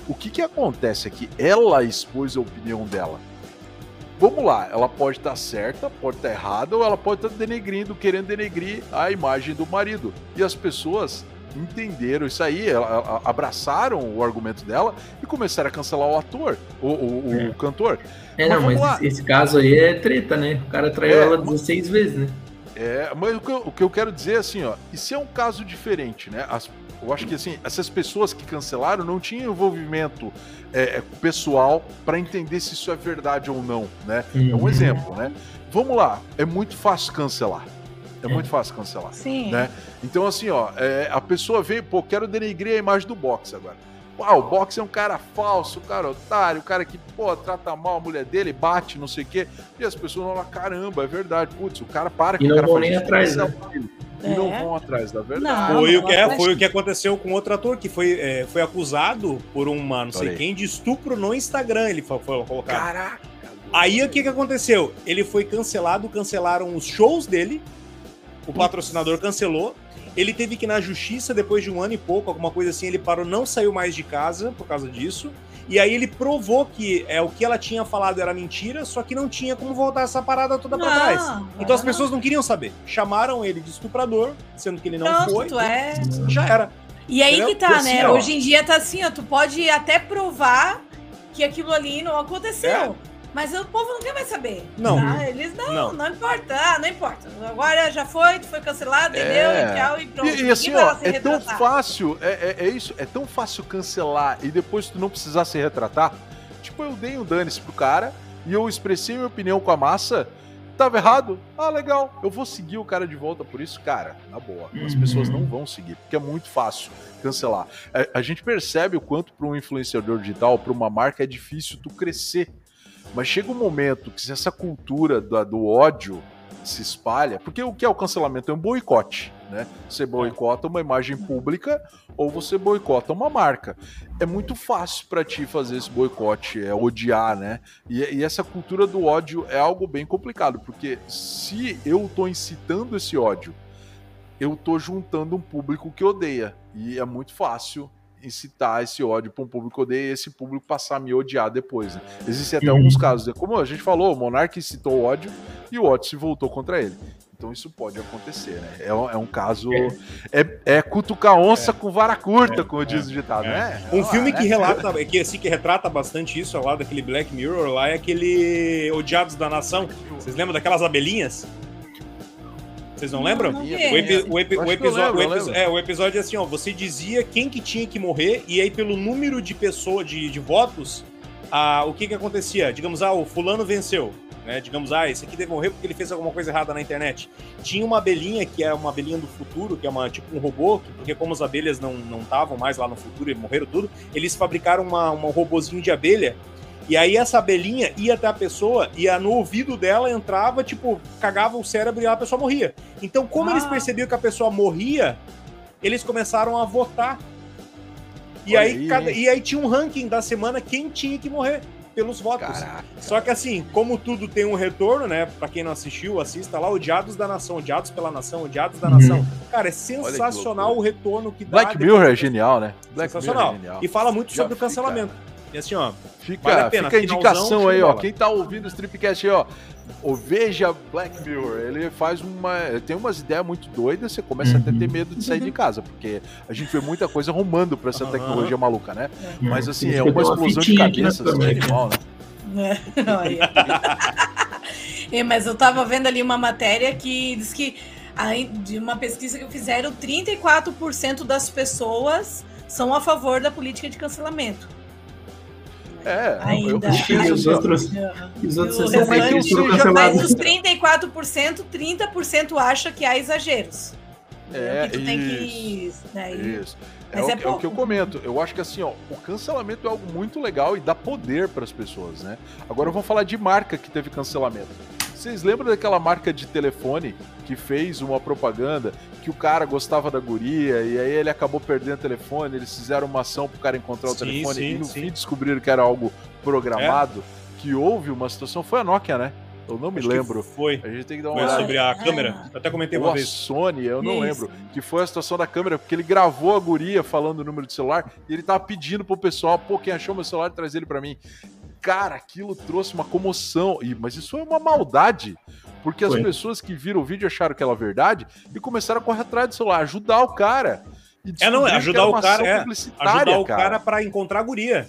O que, que acontece é que ela expôs a opinião dela. Vamos lá, ela pode estar certa, pode estar errada, ou ela pode estar denegrindo, querendo denegrir a imagem do marido. E as pessoas entenderam isso aí, abraçaram o argumento dela e começaram a cancelar o ator, o, o, é. o cantor. É, mas não, mas lá. esse caso aí é treta, né? O cara traiu é, ela 16 vezes, né? É, mas o que, eu, o que eu quero dizer é assim, ó, isso é um caso diferente, né? As, eu acho que assim, essas pessoas que cancelaram não tinham envolvimento é, é pessoal para entender se isso é verdade ou não, né? É um uhum. exemplo, né? Vamos lá, é muito fácil cancelar. É, muito fácil cancelar. Sim. Né? Então, assim, ó, é, a pessoa veio, pô, quero denegrir a imagem do box agora. Ah, o Box é um cara falso, um cara otário, um cara que, pô, trata mal a mulher dele, bate, não sei o quê. E as pessoas vão lá, caramba, é verdade. Putz, o cara para que e o cara faz atrás, né? E é. não vão atrás da verdade. Não, foi, o que, é, foi o que aconteceu com outro ator que foi, é, foi acusado por uma não sei Olhei. quem de estupro no Instagram. Ele foi, foi colocado. Caraca! Aí o que, que aconteceu? Ele foi cancelado, cancelaram os shows dele. O patrocinador cancelou ele teve que ir na justiça depois de um ano e pouco, alguma coisa assim. Ele parou, não saiu mais de casa por causa disso. E aí ele provou que é o que ela tinha falado era mentira, só que não tinha como voltar essa parada toda para trás. Então as pessoas não queriam saber. Chamaram ele de estuprador, sendo que ele não Pronto, foi. É... Já era. E aí Entendeu? que tá, assim, né? Ó, Hoje em dia tá assim, ó, tu pode até provar que aquilo ali não aconteceu. É. Mas o povo não quer mais saber. Não. Tá? Eles não, não, não importa. Ah, não importa. Agora já foi, foi cancelado, entendeu? É. E tchau e pronto. E, e assim, ó, é tão fácil, é, é, é, isso, é tão fácil cancelar e depois tu não precisar se retratar. Tipo, eu dei um dane-se pro cara e eu expressei minha opinião com a massa. Tava errado? Ah, legal. Eu vou seguir o cara de volta por isso, cara. Na boa. As uhum. pessoas não vão seguir, porque é muito fácil cancelar. A, é, a gente percebe o quanto para um influenciador digital, para uma marca, é difícil tu crescer mas chega um momento que essa cultura do, do ódio se espalha, porque o que é o cancelamento? É um boicote, né? Você boicota uma imagem pública ou você boicota uma marca. É muito fácil para ti fazer esse boicote, é odiar, né? E, e, essa cultura do ódio é algo bem complicado, porque se eu tô incitando esse ódio, eu tô juntando um público que odeia. E é muito fácil incitar esse ódio para um público que odeia e esse público passar a me odiar depois. Né? Existem até alguns casos, né? como a gente falou, o Monark incitou o ódio e o ódio se voltou contra ele. Então isso pode acontecer, né? É, um, é um caso. É, é cutucar onça é. com vara curta, é. como diz o ditado, né? Um filme né? que relata, que assim, que retrata bastante isso, lado daquele Black Mirror lá, é aquele Odiados da Nação. Vocês lembram daquelas abelhinhas? Vocês não, lembram? Não o, epi o, epi o, episódio, lembro, o, epi é, o episódio é assim, ó, você dizia quem que tinha que morrer e aí pelo número de pessoas, de, de votos, ah, o que que acontecia? Digamos, ah, o fulano venceu. Né? Digamos, ah, esse aqui deve morrer porque ele fez alguma coisa errada na internet. Tinha uma abelhinha que é uma abelhinha do futuro, que é uma tipo um robô, que, porque como as abelhas não estavam mais lá no futuro e morreram tudo, eles fabricaram uma, uma, um robozinho de abelha e aí essa abelhinha ia até a pessoa e no ouvido dela entrava, tipo, cagava o cérebro e a pessoa morria. Então, como ah. eles percebiam que a pessoa morria, eles começaram a votar. E aí, aí, cada, e aí tinha um ranking da semana quem tinha que morrer pelos votos. Caraca. Só que assim, como tudo tem um retorno, né? Pra quem não assistiu, assista lá, Odiados da Nação, Odiados pela Nação, Odiados da Nação. Uhum. Cara, é sensacional o retorno que dá. Black Mirror é genial, né? Black sensacional. É genial. E fala muito Já sobre o cancelamento. E assim, ó. Fica, vale a, pena, fica a indicação aí, ó. Quem tá ouvindo o Stripcast aí, ó. Ou veja Black Mirror. Ele faz uma. Ele tem umas ideias muito doidas, você começa uhum. até a ter medo de sair de casa, porque a gente vê muita coisa arrumando pra essa uhum. tecnologia maluca, né? Uhum. Mas assim, é uma explosão de cabeças assim, animal, né? É, é, mas eu tava vendo ali uma matéria que diz que de uma pesquisa que fizeram, 34% das pessoas são a favor da política de cancelamento. É, ainda. Eu, eu, eu, os outros, os outros 64% foram cancelados. Mas os 34%, 30% acha que há exageros. É, que tu isso, tem que. Né, isso. É o, é, é o, que eu comento. Eu acho que assim, ó, o cancelamento é algo muito legal e dá poder para as pessoas, né? Agora eu vou falar de marca que teve cancelamento. Vocês lembram daquela marca de telefone que fez uma propaganda que o cara gostava da guria e aí ele acabou perdendo o telefone, eles fizeram uma ação pro cara encontrar o sim, telefone sim, e no sim. fim descobriram que era algo programado, é. que houve uma situação, foi a Nokia, né? Eu não me Acho lembro. Foi. A gente tem que dar uma foi olhada. sobre a câmera. Eu até comentei uma Ou vez. a Sony, eu não Isso. lembro. Que foi a situação da câmera, porque ele gravou a guria falando o número de celular e ele tava pedindo pro pessoal, pô, quem achou meu celular, traz ele para mim. Cara, aquilo trouxe uma comoção. E, mas isso é uma maldade. Porque Foi. as pessoas que viram o vídeo acharam que era verdade e começaram a correr atrás do celular, ajudar o cara. é, não, é ajudar o cara, é, ajudar o cara para encontrar a guria.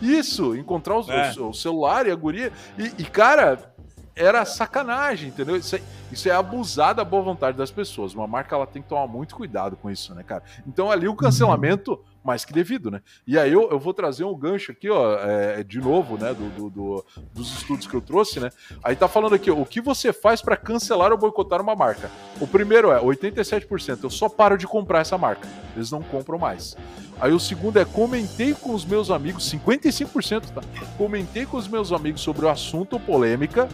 Isso, encontrar o, é. o, o, celular e a guria. E, e, cara, era sacanagem, entendeu? Isso é, isso é abusar da boa vontade das pessoas. Uma marca ela tem que tomar muito cuidado com isso, né, cara? Então ali o cancelamento mais que devido, né? E aí eu, eu vou trazer um gancho aqui, ó, é, de novo, né, do, do, do, dos estudos que eu trouxe, né? Aí tá falando aqui, o que você faz para cancelar ou boicotar uma marca? O primeiro é 87%, eu só paro de comprar essa marca. Eles não compram mais. Aí o segundo é comentei com os meus amigos, 55%, tá? Comentei com os meus amigos sobre o assunto polêmica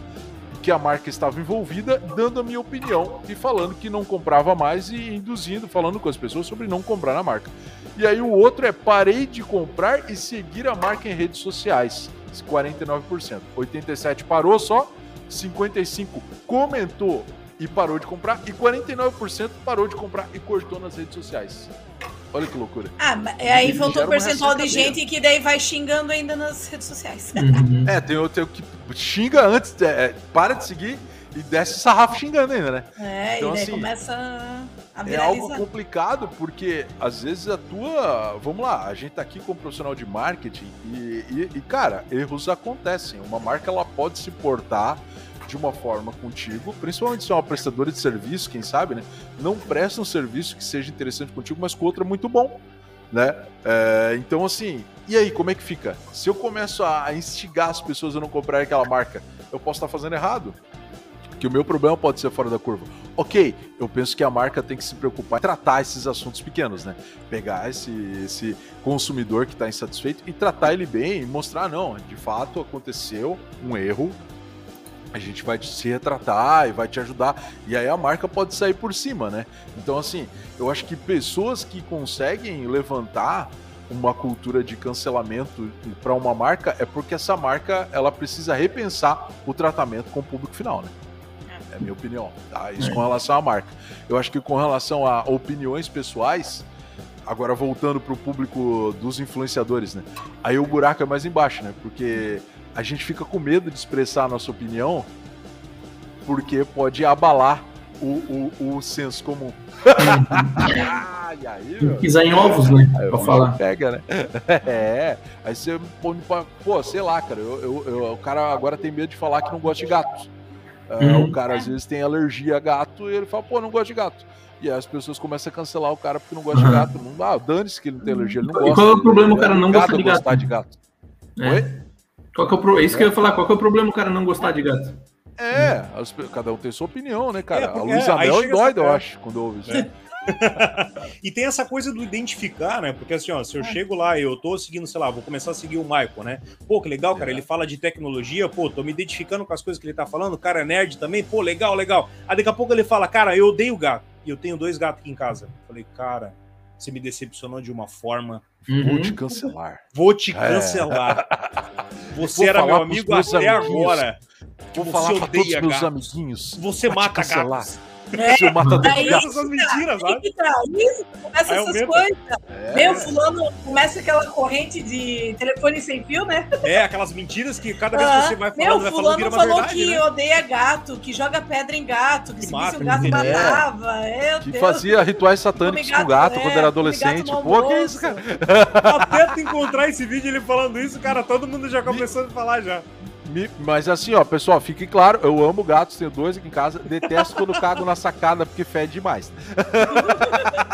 que a marca estava envolvida, dando a minha opinião e falando que não comprava mais e induzindo, falando com as pessoas sobre não comprar na marca. E aí o outro é parei de comprar e seguir a marca em redes sociais, 49%. 87 parou só, 55 comentou e parou de comprar e 49% parou de comprar e cortou nas redes sociais. Olha que loucura. Ah, aí faltou um percentual de gente que daí vai xingando ainda nas redes sociais. Uhum. é, tem o que xinga antes, é, é, para de seguir e desce sarrafo xingando ainda, né? É, então, e daí assim, começa a viralizar. É algo complicado porque às vezes a tua. Vamos lá, a gente tá aqui como profissional de marketing e, e, e cara, erros acontecem. Uma marca ela pode se portar de uma forma contigo, principalmente se é uma prestadora de serviço, quem sabe, né? Não presta um serviço que seja interessante contigo, mas com outro é muito bom, né? É, então, assim, e aí, como é que fica? Se eu começo a instigar as pessoas a não comprarem aquela marca, eu posso estar fazendo errado. Que o meu problema pode ser fora da curva. Ok, eu penso que a marca tem que se preocupar em tratar esses assuntos pequenos, né? Pegar esse, esse consumidor que está insatisfeito e tratar ele bem e mostrar, não, de fato aconteceu um erro, a gente vai se retratar e vai te ajudar. E aí a marca pode sair por cima, né? Então, assim, eu acho que pessoas que conseguem levantar uma cultura de cancelamento para uma marca é porque essa marca ela precisa repensar o tratamento com o público final, né? É a minha opinião, tá? Isso com relação à marca. Eu acho que com relação a opiniões pessoais, agora voltando para o público dos influenciadores, né? Aí o buraco é mais embaixo, né? Porque a gente fica com medo de expressar a nossa opinião porque pode abalar o, o, o senso comum. ah, e aí, meu? Pisar em ovos, né? Aí, pra falar. Pega, né? É. Aí você põe. Pô, sei lá, cara. Eu, eu, eu, o cara agora tem medo de falar que não gosta de gatos. Uhum. o cara às vezes tem alergia a gato e ele fala, pô, não gosto de gato. E aí as pessoas começam a cancelar o cara porque não gosta uhum. de gato. Não dá, dane-se que ele não tem alergia, ele não gosta. E qual é o problema o cara não gosta de gato? de gato? É. Oi? Qual que é o pro... É isso que eu ia falar, qual que é o problema o cara não gostar de gato? É, as... cada um tem sua opinião, né, cara? É, a Luísa é, Mel é doida, eu acho, quando ouve isso. É. e tem essa coisa do identificar, né? Porque assim, ó, se eu é. chego lá e eu tô seguindo, sei lá, vou começar a seguir o Michael, né? Pô, que legal, cara, ele fala de tecnologia, pô, tô me identificando com as coisas que ele tá falando, o cara é nerd também, pô, legal, legal. Aí daqui a pouco ele fala, cara, eu odeio gato. E eu tenho dois gatos aqui em casa. Falei, cara, você me decepcionou de uma forma. Uhum. Vou te cancelar. Vou te cancelar. É. Você era meu amigo até amiguinhos. agora. Vou falar pra todos meus amiguinhos. Você mata gatos. É, Seu matador aí, de essas mentiras, sabe? Tá, isso, começa aí essas coisas. É. Meu, fulano começa aquela corrente de telefone sem fio, né? É, aquelas mentiras que cada vez que você vai falando, Meu, vai falando, vira uma falou verdade, que né? odeia gato, que joga pedra em gato, que, que se mata, o gato matava. É, que Deus. fazia rituais satânicos gato, com gato é, quando era adolescente. Pô, que isso, cara? Até encontrar esse vídeo ele falando isso, cara, todo mundo já começou a falar já. Mas assim, ó, pessoal, fique claro, eu amo gatos, tenho dois aqui em casa, detesto quando cago na sacada porque fede demais.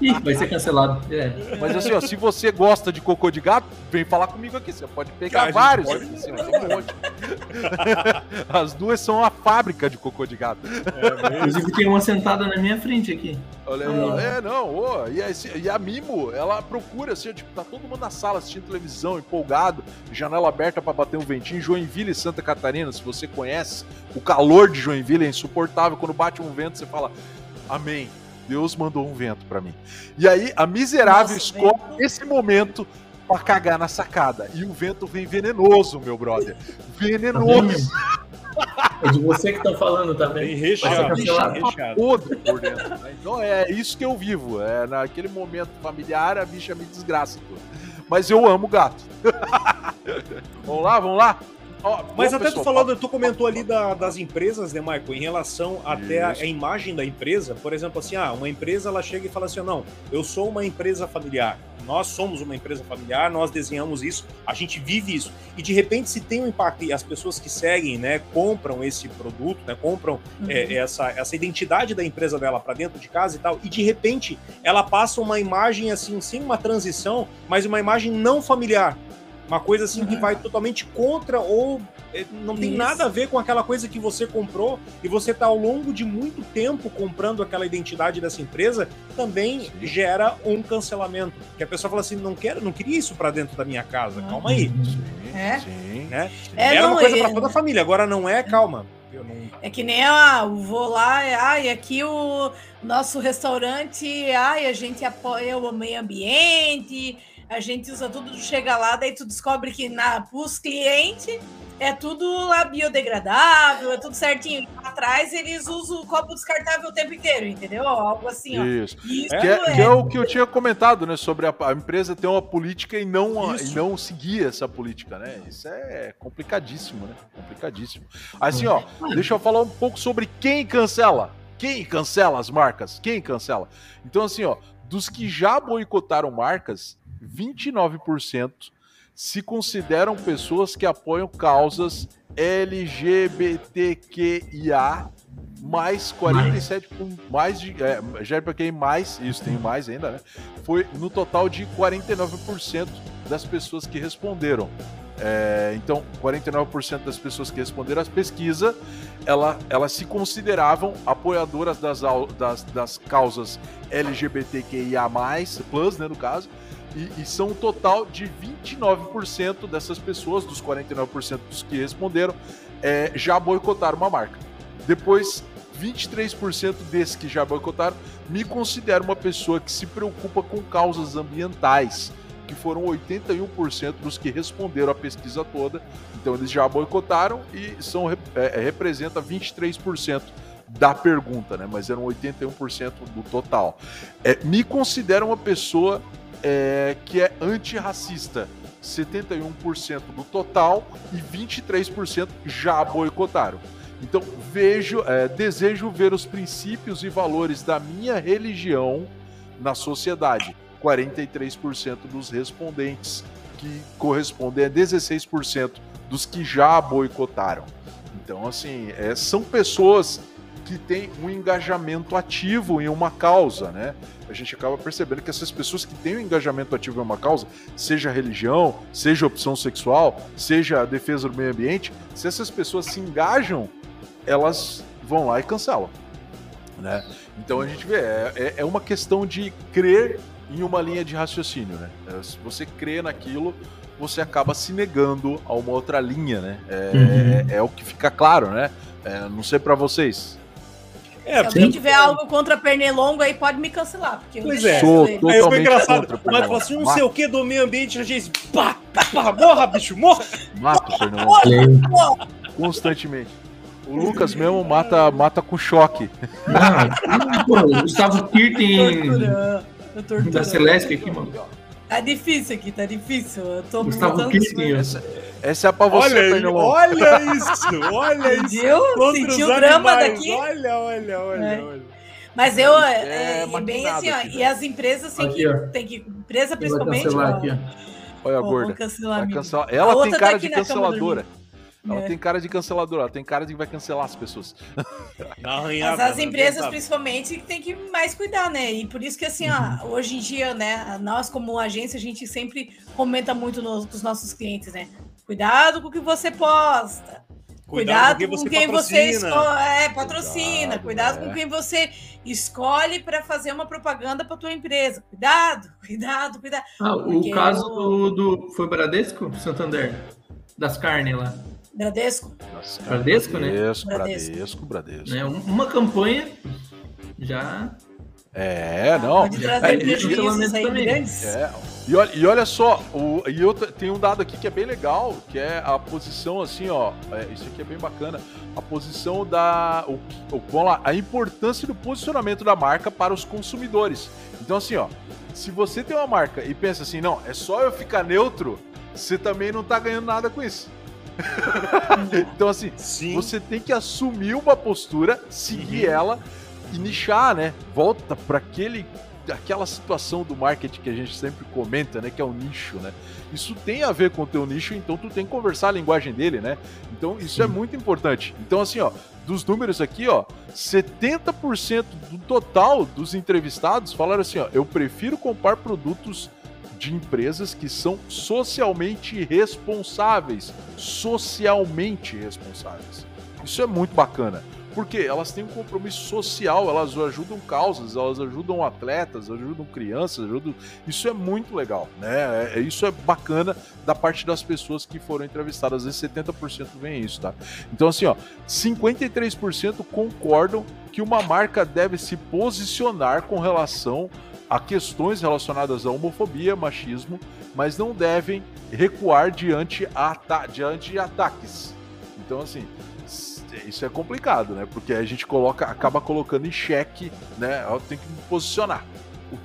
Ih, vai ser cancelado. É. Mas assim, ó, se você gosta de cocô de gato, vem falar comigo aqui. Você pode pegar vários. Pode... Assim, um monte. As duas são a fábrica de cocô de gato. É, Inclusive tem uma sentada na minha frente aqui. Olha, é, não, oh, e, a, e a Mimo, ela procura, assim, tipo, tá todo mundo na sala assistindo televisão, empolgado, janela aberta para bater um ventinho, Joinville, Santa Catarina, se você conhece, o calor de Joinville é insuportável, quando bate um vento, você fala, amém, Deus mandou um vento para mim. E aí, a miserável Nossa, escolhe vento. esse momento pra cagar na sacada, e o vento vem venenoso, meu brother, venenoso. É de você que estão tá falando também. Tá recheado, recheado. Por dentro. Né? Então é isso que eu vivo. É naquele momento familiar a bicha me desgraça tudo. Mas eu amo gato. vamos lá, vamos lá. Ó, Mas até pessoal, tu falando, tu comentou ali da, das empresas, né, Michael, em relação até a, a, imagem da empresa. Por exemplo, assim, ah, uma empresa ela chega e fala assim: não, eu sou uma empresa familiar. nós somos uma empresa familiar, nós desenhamos isso, a gente vive isso. E de repente, se tem um impacto e as pessoas que seguem, né, compram esse produto, né, compram uhum. é, essa, essa identidade da empresa dela para dentro de casa e tal, e de repente ela passa uma imagem assim, sem uma transição, mas uma imagem não familiar. Uma coisa assim que vai totalmente contra ou é, não tem Isso. nada a ver com aquela coisa que você comprou e você está ao longo de muito tempo comprando aquela identidade dessa empresa, também Sim. gera um cancelamento. Que a pessoa fala assim, não quero, não queria isso para dentro da minha casa. Ah. Calma aí. Sim. É? Sim. Né? É, Era não, uma coisa é... para toda a família, agora não é, calma. Não... É que nem, ah, vou lá, ai, aqui o nosso restaurante, ai, a gente apoia o meio ambiente, a gente usa tudo, chega lá, daí tu descobre que na os clientes é tudo lá biodegradável, é tudo certinho. Atrás eles usam o copo descartável o tempo inteiro, entendeu? Algo assim, ó. Isso. Isso é, é... Que é o que eu tinha comentado, né? Sobre a, a empresa ter uma política e não, e não seguir essa política, né? Isso é complicadíssimo, né? Complicadíssimo. Assim, ó, deixa eu falar um pouco sobre quem cancela. Quem cancela as marcas? Quem cancela? Então, assim, ó, dos que já boicotaram marcas, 29% se consideram pessoas que apoiam causas LGBTQIA mais 47 com mais de é, LGBTQI mais, isso tem mais ainda, né? Foi no total de 49% das pessoas que responderam. É, então, 49% das pessoas que responderam à pesquisa, ela, elas se consideravam apoiadoras das, das, das causas LGBTQIA+, plus, né, no caso, e, e, são um total de 29% dessas pessoas, dos 49% dos que responderam, é, já boicotaram uma marca. Depois, 23% desses que já boicotaram me considero uma pessoa que se preocupa com causas ambientais, que foram 81% dos que responderam a pesquisa toda. Então eles já boicotaram e são é, é representa 23% da pergunta, né? Mas eram 81% do total. É, me considero uma pessoa é, que é antirracista. 71% do total e 23% já boicotaram. Então vejo, é, desejo ver os princípios e valores da minha religião na sociedade. 43% dos respondentes, que correspondem a 16% dos que já boicotaram. Então, assim, é, são pessoas que têm um engajamento ativo em uma causa, né? a gente acaba percebendo que essas pessoas que têm um engajamento ativo em uma causa, seja religião, seja opção sexual, seja a defesa do meio ambiente, se essas pessoas se engajam, elas vão lá e cancelam. Né? Então a gente vê, é, é, é uma questão de crer em uma linha de raciocínio. Né? É, se você crê naquilo, você acaba se negando a uma outra linha. Né? É, uhum. é o que fica claro, né? É, não sei para vocês. É, Se alguém tiver algo contra pernilongo aí, pode me cancelar. Porque pois é. Sou totalmente aí foi engraçado. Mas falou assim, não sei o que do meio ambiente, a gente. Pá, pá, morra, bicho, morra! Mata o pernilongo. Constantemente. O Lucas mesmo mata, mata com choque. Ah, pô, Gustavo Kirten da Celeste aqui, mano. Tá difícil aqui, tá difícil. Eu tô Gustavo Kirten. Essa é pra você, olha, Pernilongo. Olha isso, olha isso. Viu? Sentiu o drama daqui? Olha, olha, olha, é. olha. Mas eu, é, é bem assim, ó, aqui, e as empresas têm que, tem que, empresa principalmente, ó, aqui, Olha a gorda. Cancelar, ela tem cara tá de canceladora. Ela é. tem cara de canceladora, ela tem cara de que vai cancelar as pessoas. Mas as empresas, principalmente, tem que mais cuidar, né? E por isso que, assim, ó, uhum. hoje em dia, né, nós, como agência, a gente sempre comenta muito nos, dos nossos clientes, né? Cuidado com o que você posta. Cuidado, cuidado com, quem você, você é, patrocina. Cuidado, cuidado é. com quem você escolhe para fazer uma propaganda para tua empresa. Cuidado, cuidado, cuidado. Ah, o caso eu... do foi Bradesco, Santander, das carnes lá. Bradesco. Bradesco, né? Bradesco, Bradesco, Bradesco. Né? Uma campanha já é, não. Pode trazer é, prejuízos aí grandes. É. E olha, e olha só, o, e eu tenho um dado aqui que é bem legal, que é a posição assim, ó. É, isso aqui é bem bacana. A posição da. O, o, vamos lá, a importância do posicionamento da marca para os consumidores. Então, assim, ó. Se você tem uma marca e pensa assim, não, é só eu ficar neutro, você também não tá ganhando nada com isso. então, assim, Sim. você tem que assumir uma postura, seguir uhum. ela e nichar, né? Volta para aquele aquela situação do marketing que a gente sempre comenta, né, que é o nicho, né? Isso tem a ver com o teu nicho, então tu tem que conversar a linguagem dele, né? Então isso é Sim. é muito importante. Então assim, ó, dos números aqui, ó, 70% do total dos entrevistados falaram assim, ó, eu prefiro comprar produtos de empresas que são socialmente responsáveis, socialmente responsáveis. Isso é muito bacana. Porque elas têm um compromisso social, elas ajudam causas, elas ajudam atletas, ajudam crianças, ajudam. Isso é muito legal, né? É, é isso é bacana da parte das pessoas que foram entrevistadas. Às vezes 70% vem isso, tá? Então, assim, ó, 53% concordam que uma marca deve se posicionar com relação a questões relacionadas à homofobia, machismo, mas não devem recuar diante, a, diante de ataques. Então, assim, isso é complicado, né? Porque a gente coloca, acaba colocando em xeque, né? Tem que posicionar.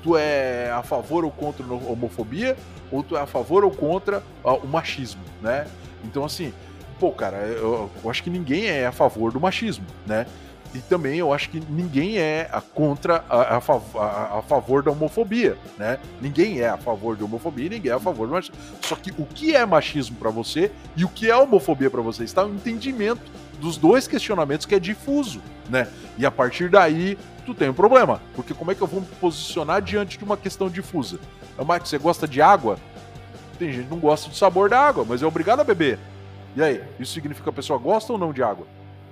Tu é a favor ou contra a homofobia, ou tu é a favor ou contra o machismo, né? Então, assim, pô, cara, eu, eu acho que ninguém é a favor do machismo, né? E também eu acho que ninguém é a contra a, a, a, favor da homofobia, né? Ninguém é a favor da homofobia, ninguém é a favor do machismo. Só que o que é machismo para você e o que é homofobia para você está no entendimento dos dois questionamentos que é difuso, né? E a partir daí, tu tem um problema. Porque como é que eu vou me posicionar diante de uma questão difusa? Mike, você gosta de água? Tem gente que não gosta do sabor da água, mas é obrigado a beber. E aí, isso significa que a pessoa gosta ou não de água?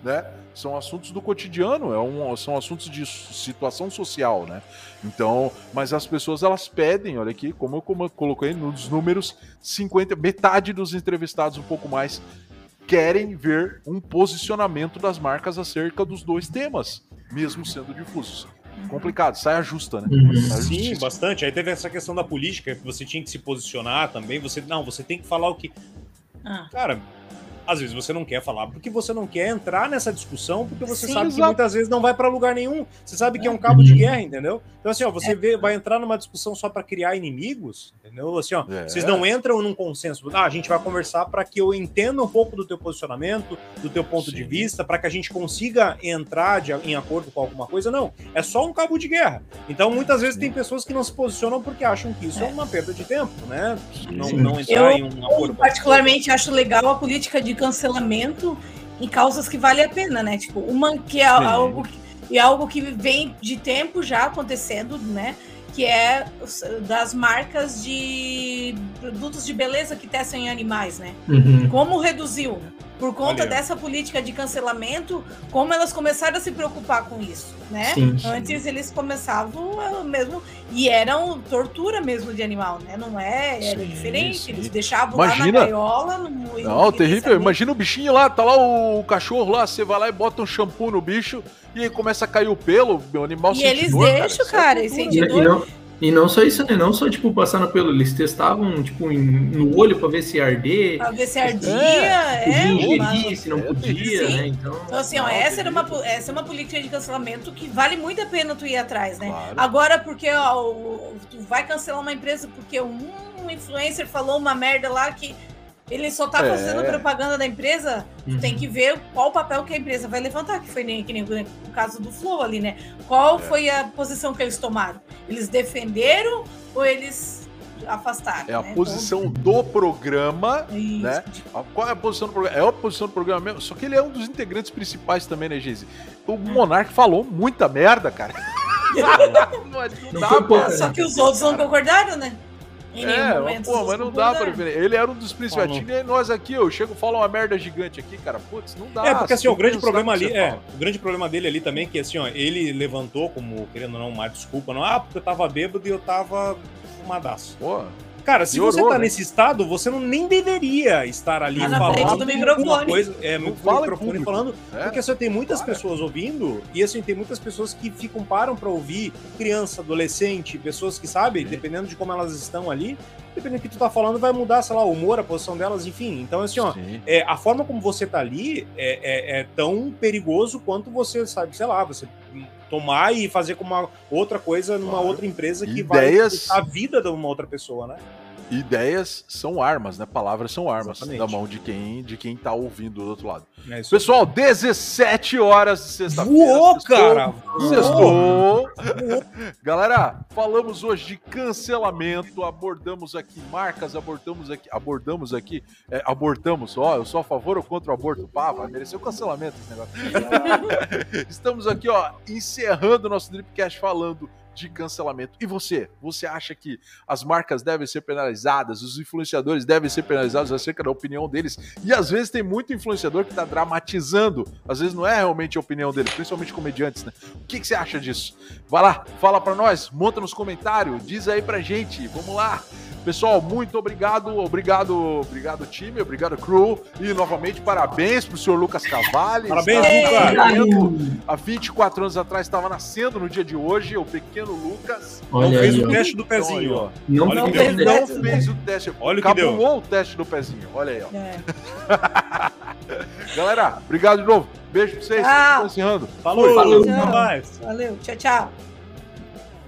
Né? São assuntos do cotidiano, é um, são assuntos de situação social, né? Então, mas as pessoas elas pedem, olha aqui, como eu, como eu coloquei nos números, 50, metade dos entrevistados, um pouco mais, querem ver um posicionamento das marcas acerca dos dois temas, mesmo sendo difusos. Complicado, sai justa, né? Uhum. Sim, bastante. Aí teve essa questão da política, que você tinha que se posicionar também. Você não, você tem que falar o que. Ah. Cara, às vezes você não quer falar porque você não quer entrar nessa discussão, porque você Sim, sabe exato. que muitas vezes não vai para lugar nenhum. Você sabe que é um cabo de guerra, entendeu? Então, assim, ó, você é. vê, vai entrar numa discussão só para criar inimigos, entendeu? Assim, ó, é. vocês não entram num consenso. Ah, a gente vai conversar para que eu entenda um pouco do teu posicionamento, do teu ponto Sim. de vista, para que a gente consiga entrar de, em acordo com alguma coisa. Não, é só um cabo de guerra. Então, muitas vezes Sim. tem pessoas que não se posicionam porque acham que isso é, é uma perda de tempo, né? Não, não entrar eu, em um acordo. Eu, particularmente, acho legal a política de cancelamento em causas que vale a pena, né? Tipo, uma que é Sim. algo e algo que vem de tempo já acontecendo, né? Que é das marcas de produtos de beleza que testam em animais, né? Uhum. Como reduziu? Por conta Valeu. dessa política de cancelamento, como elas começaram a se preocupar com isso, né? Sim, sim. Antes eles começavam eh, mesmo e eram tortura mesmo de animal, né? Não é, era sim, diferente. Eles deixavam Imagina... lá na gaiola. No, não, terrível. Imagina o bichinho lá, tá lá o cachorro lá, você vai lá e bota um shampoo no bicho e aí começa a cair o pelo, meu animal E eles dor, deixam, cara, cara e dor. E não só isso, né? Não só, tipo, passando pelo. Eles testavam, tipo, em, no olho pra ver se arder. Pra ver se ardia, é. é ingerir, se não é, podia, sim. né? Então, então assim, ó, essa, era uma, essa é uma política de cancelamento que vale muito a pena tu ir atrás, né? Claro. Agora, porque ó, tu vai cancelar uma empresa porque um influencer falou uma merda lá que ele só tá fazendo é. propaganda da empresa, uhum. tem que ver qual o papel que a empresa vai levantar, que foi nem, que nem o caso do Flow ali, né? Qual é. foi a posição que eles tomaram? Eles defenderam ou eles afastaram? É a né? posição então... do programa, Isso. né? Qual é a posição do programa? É a posição do programa mesmo, só que ele é um dos integrantes principais também, né, Geise? O é. Monark falou muita merda, cara. não, não dá, Só que os outros não concordaram, né? Em é, momento, pô, mas não dá pra ver. Ele era um dos principais. E nós aqui, eu chego e falo uma merda gigante aqui, cara. Putz, não dá. É, porque assim, o grande problema ali, é, o grande problema dele ali também é que assim, ó, ele levantou como, querendo ou não, uma desculpa, não, ah, porque eu tava bêbado e eu tava fumadaço. Pô. Cara, se Piorou, você tá né? nesse estado, você não nem deveria estar ali ah, falando alguma coisa. É, muito fala microfone falando. É? Porque assim, tem muitas Para. pessoas ouvindo, e assim, tem muitas pessoas que ficam, param para ouvir, criança, adolescente, pessoas que, sabem, dependendo de como elas estão ali, dependendo do que tu tá falando, vai mudar, sei lá, o humor, a posição delas, enfim. Então, assim, ó, é, a forma como você tá ali é, é, é, tão perigoso quanto você, sabe, sei lá, você tomar e fazer com uma outra coisa numa claro. outra empresa que Ideias... vai a vida de uma outra pessoa, né? Ideias são armas, né? Palavras são armas Exatamente. da mão de quem de quem tá ouvindo do outro lado. É Pessoal, 17 horas de sexta-feira. Voou, cara! Sextou. Galera, falamos hoje de cancelamento, abordamos aqui marcas, abordamos aqui, abordamos aqui, é, abortamos, ó, eu sou a favor ou contra o aborto? Pá, vai merecer o cancelamento esse negócio. Estamos aqui, ó, encerrando o nosso Dripcast falando de cancelamento. E você? Você acha que as marcas devem ser penalizadas, os influenciadores devem ser penalizados acerca da opinião deles? E às vezes tem muito influenciador que está dramatizando, às vezes não é realmente a opinião dele, principalmente comediantes, né? O que, que você acha disso? Vai lá, fala para nós, monta nos comentários, diz aí pra gente, vamos lá. Pessoal, muito obrigado, obrigado, obrigado time, obrigado crew e novamente parabéns pro senhor Lucas Cavalli. Parabéns, Lucas. Há 24 anos atrás estava nascendo no dia de hoje, o pequeno Lucas. Olha não fez aí, o ó. teste do pezinho, ó. Não, não, fez, não fez o teste. Olha o que deu. o teste do pezinho. Olha aí, ó. É. Galera, obrigado de novo. Beijo pra vocês. Tchau. encerrando. Falou. Falou. Tchau. Valeu. Tchau, tchau.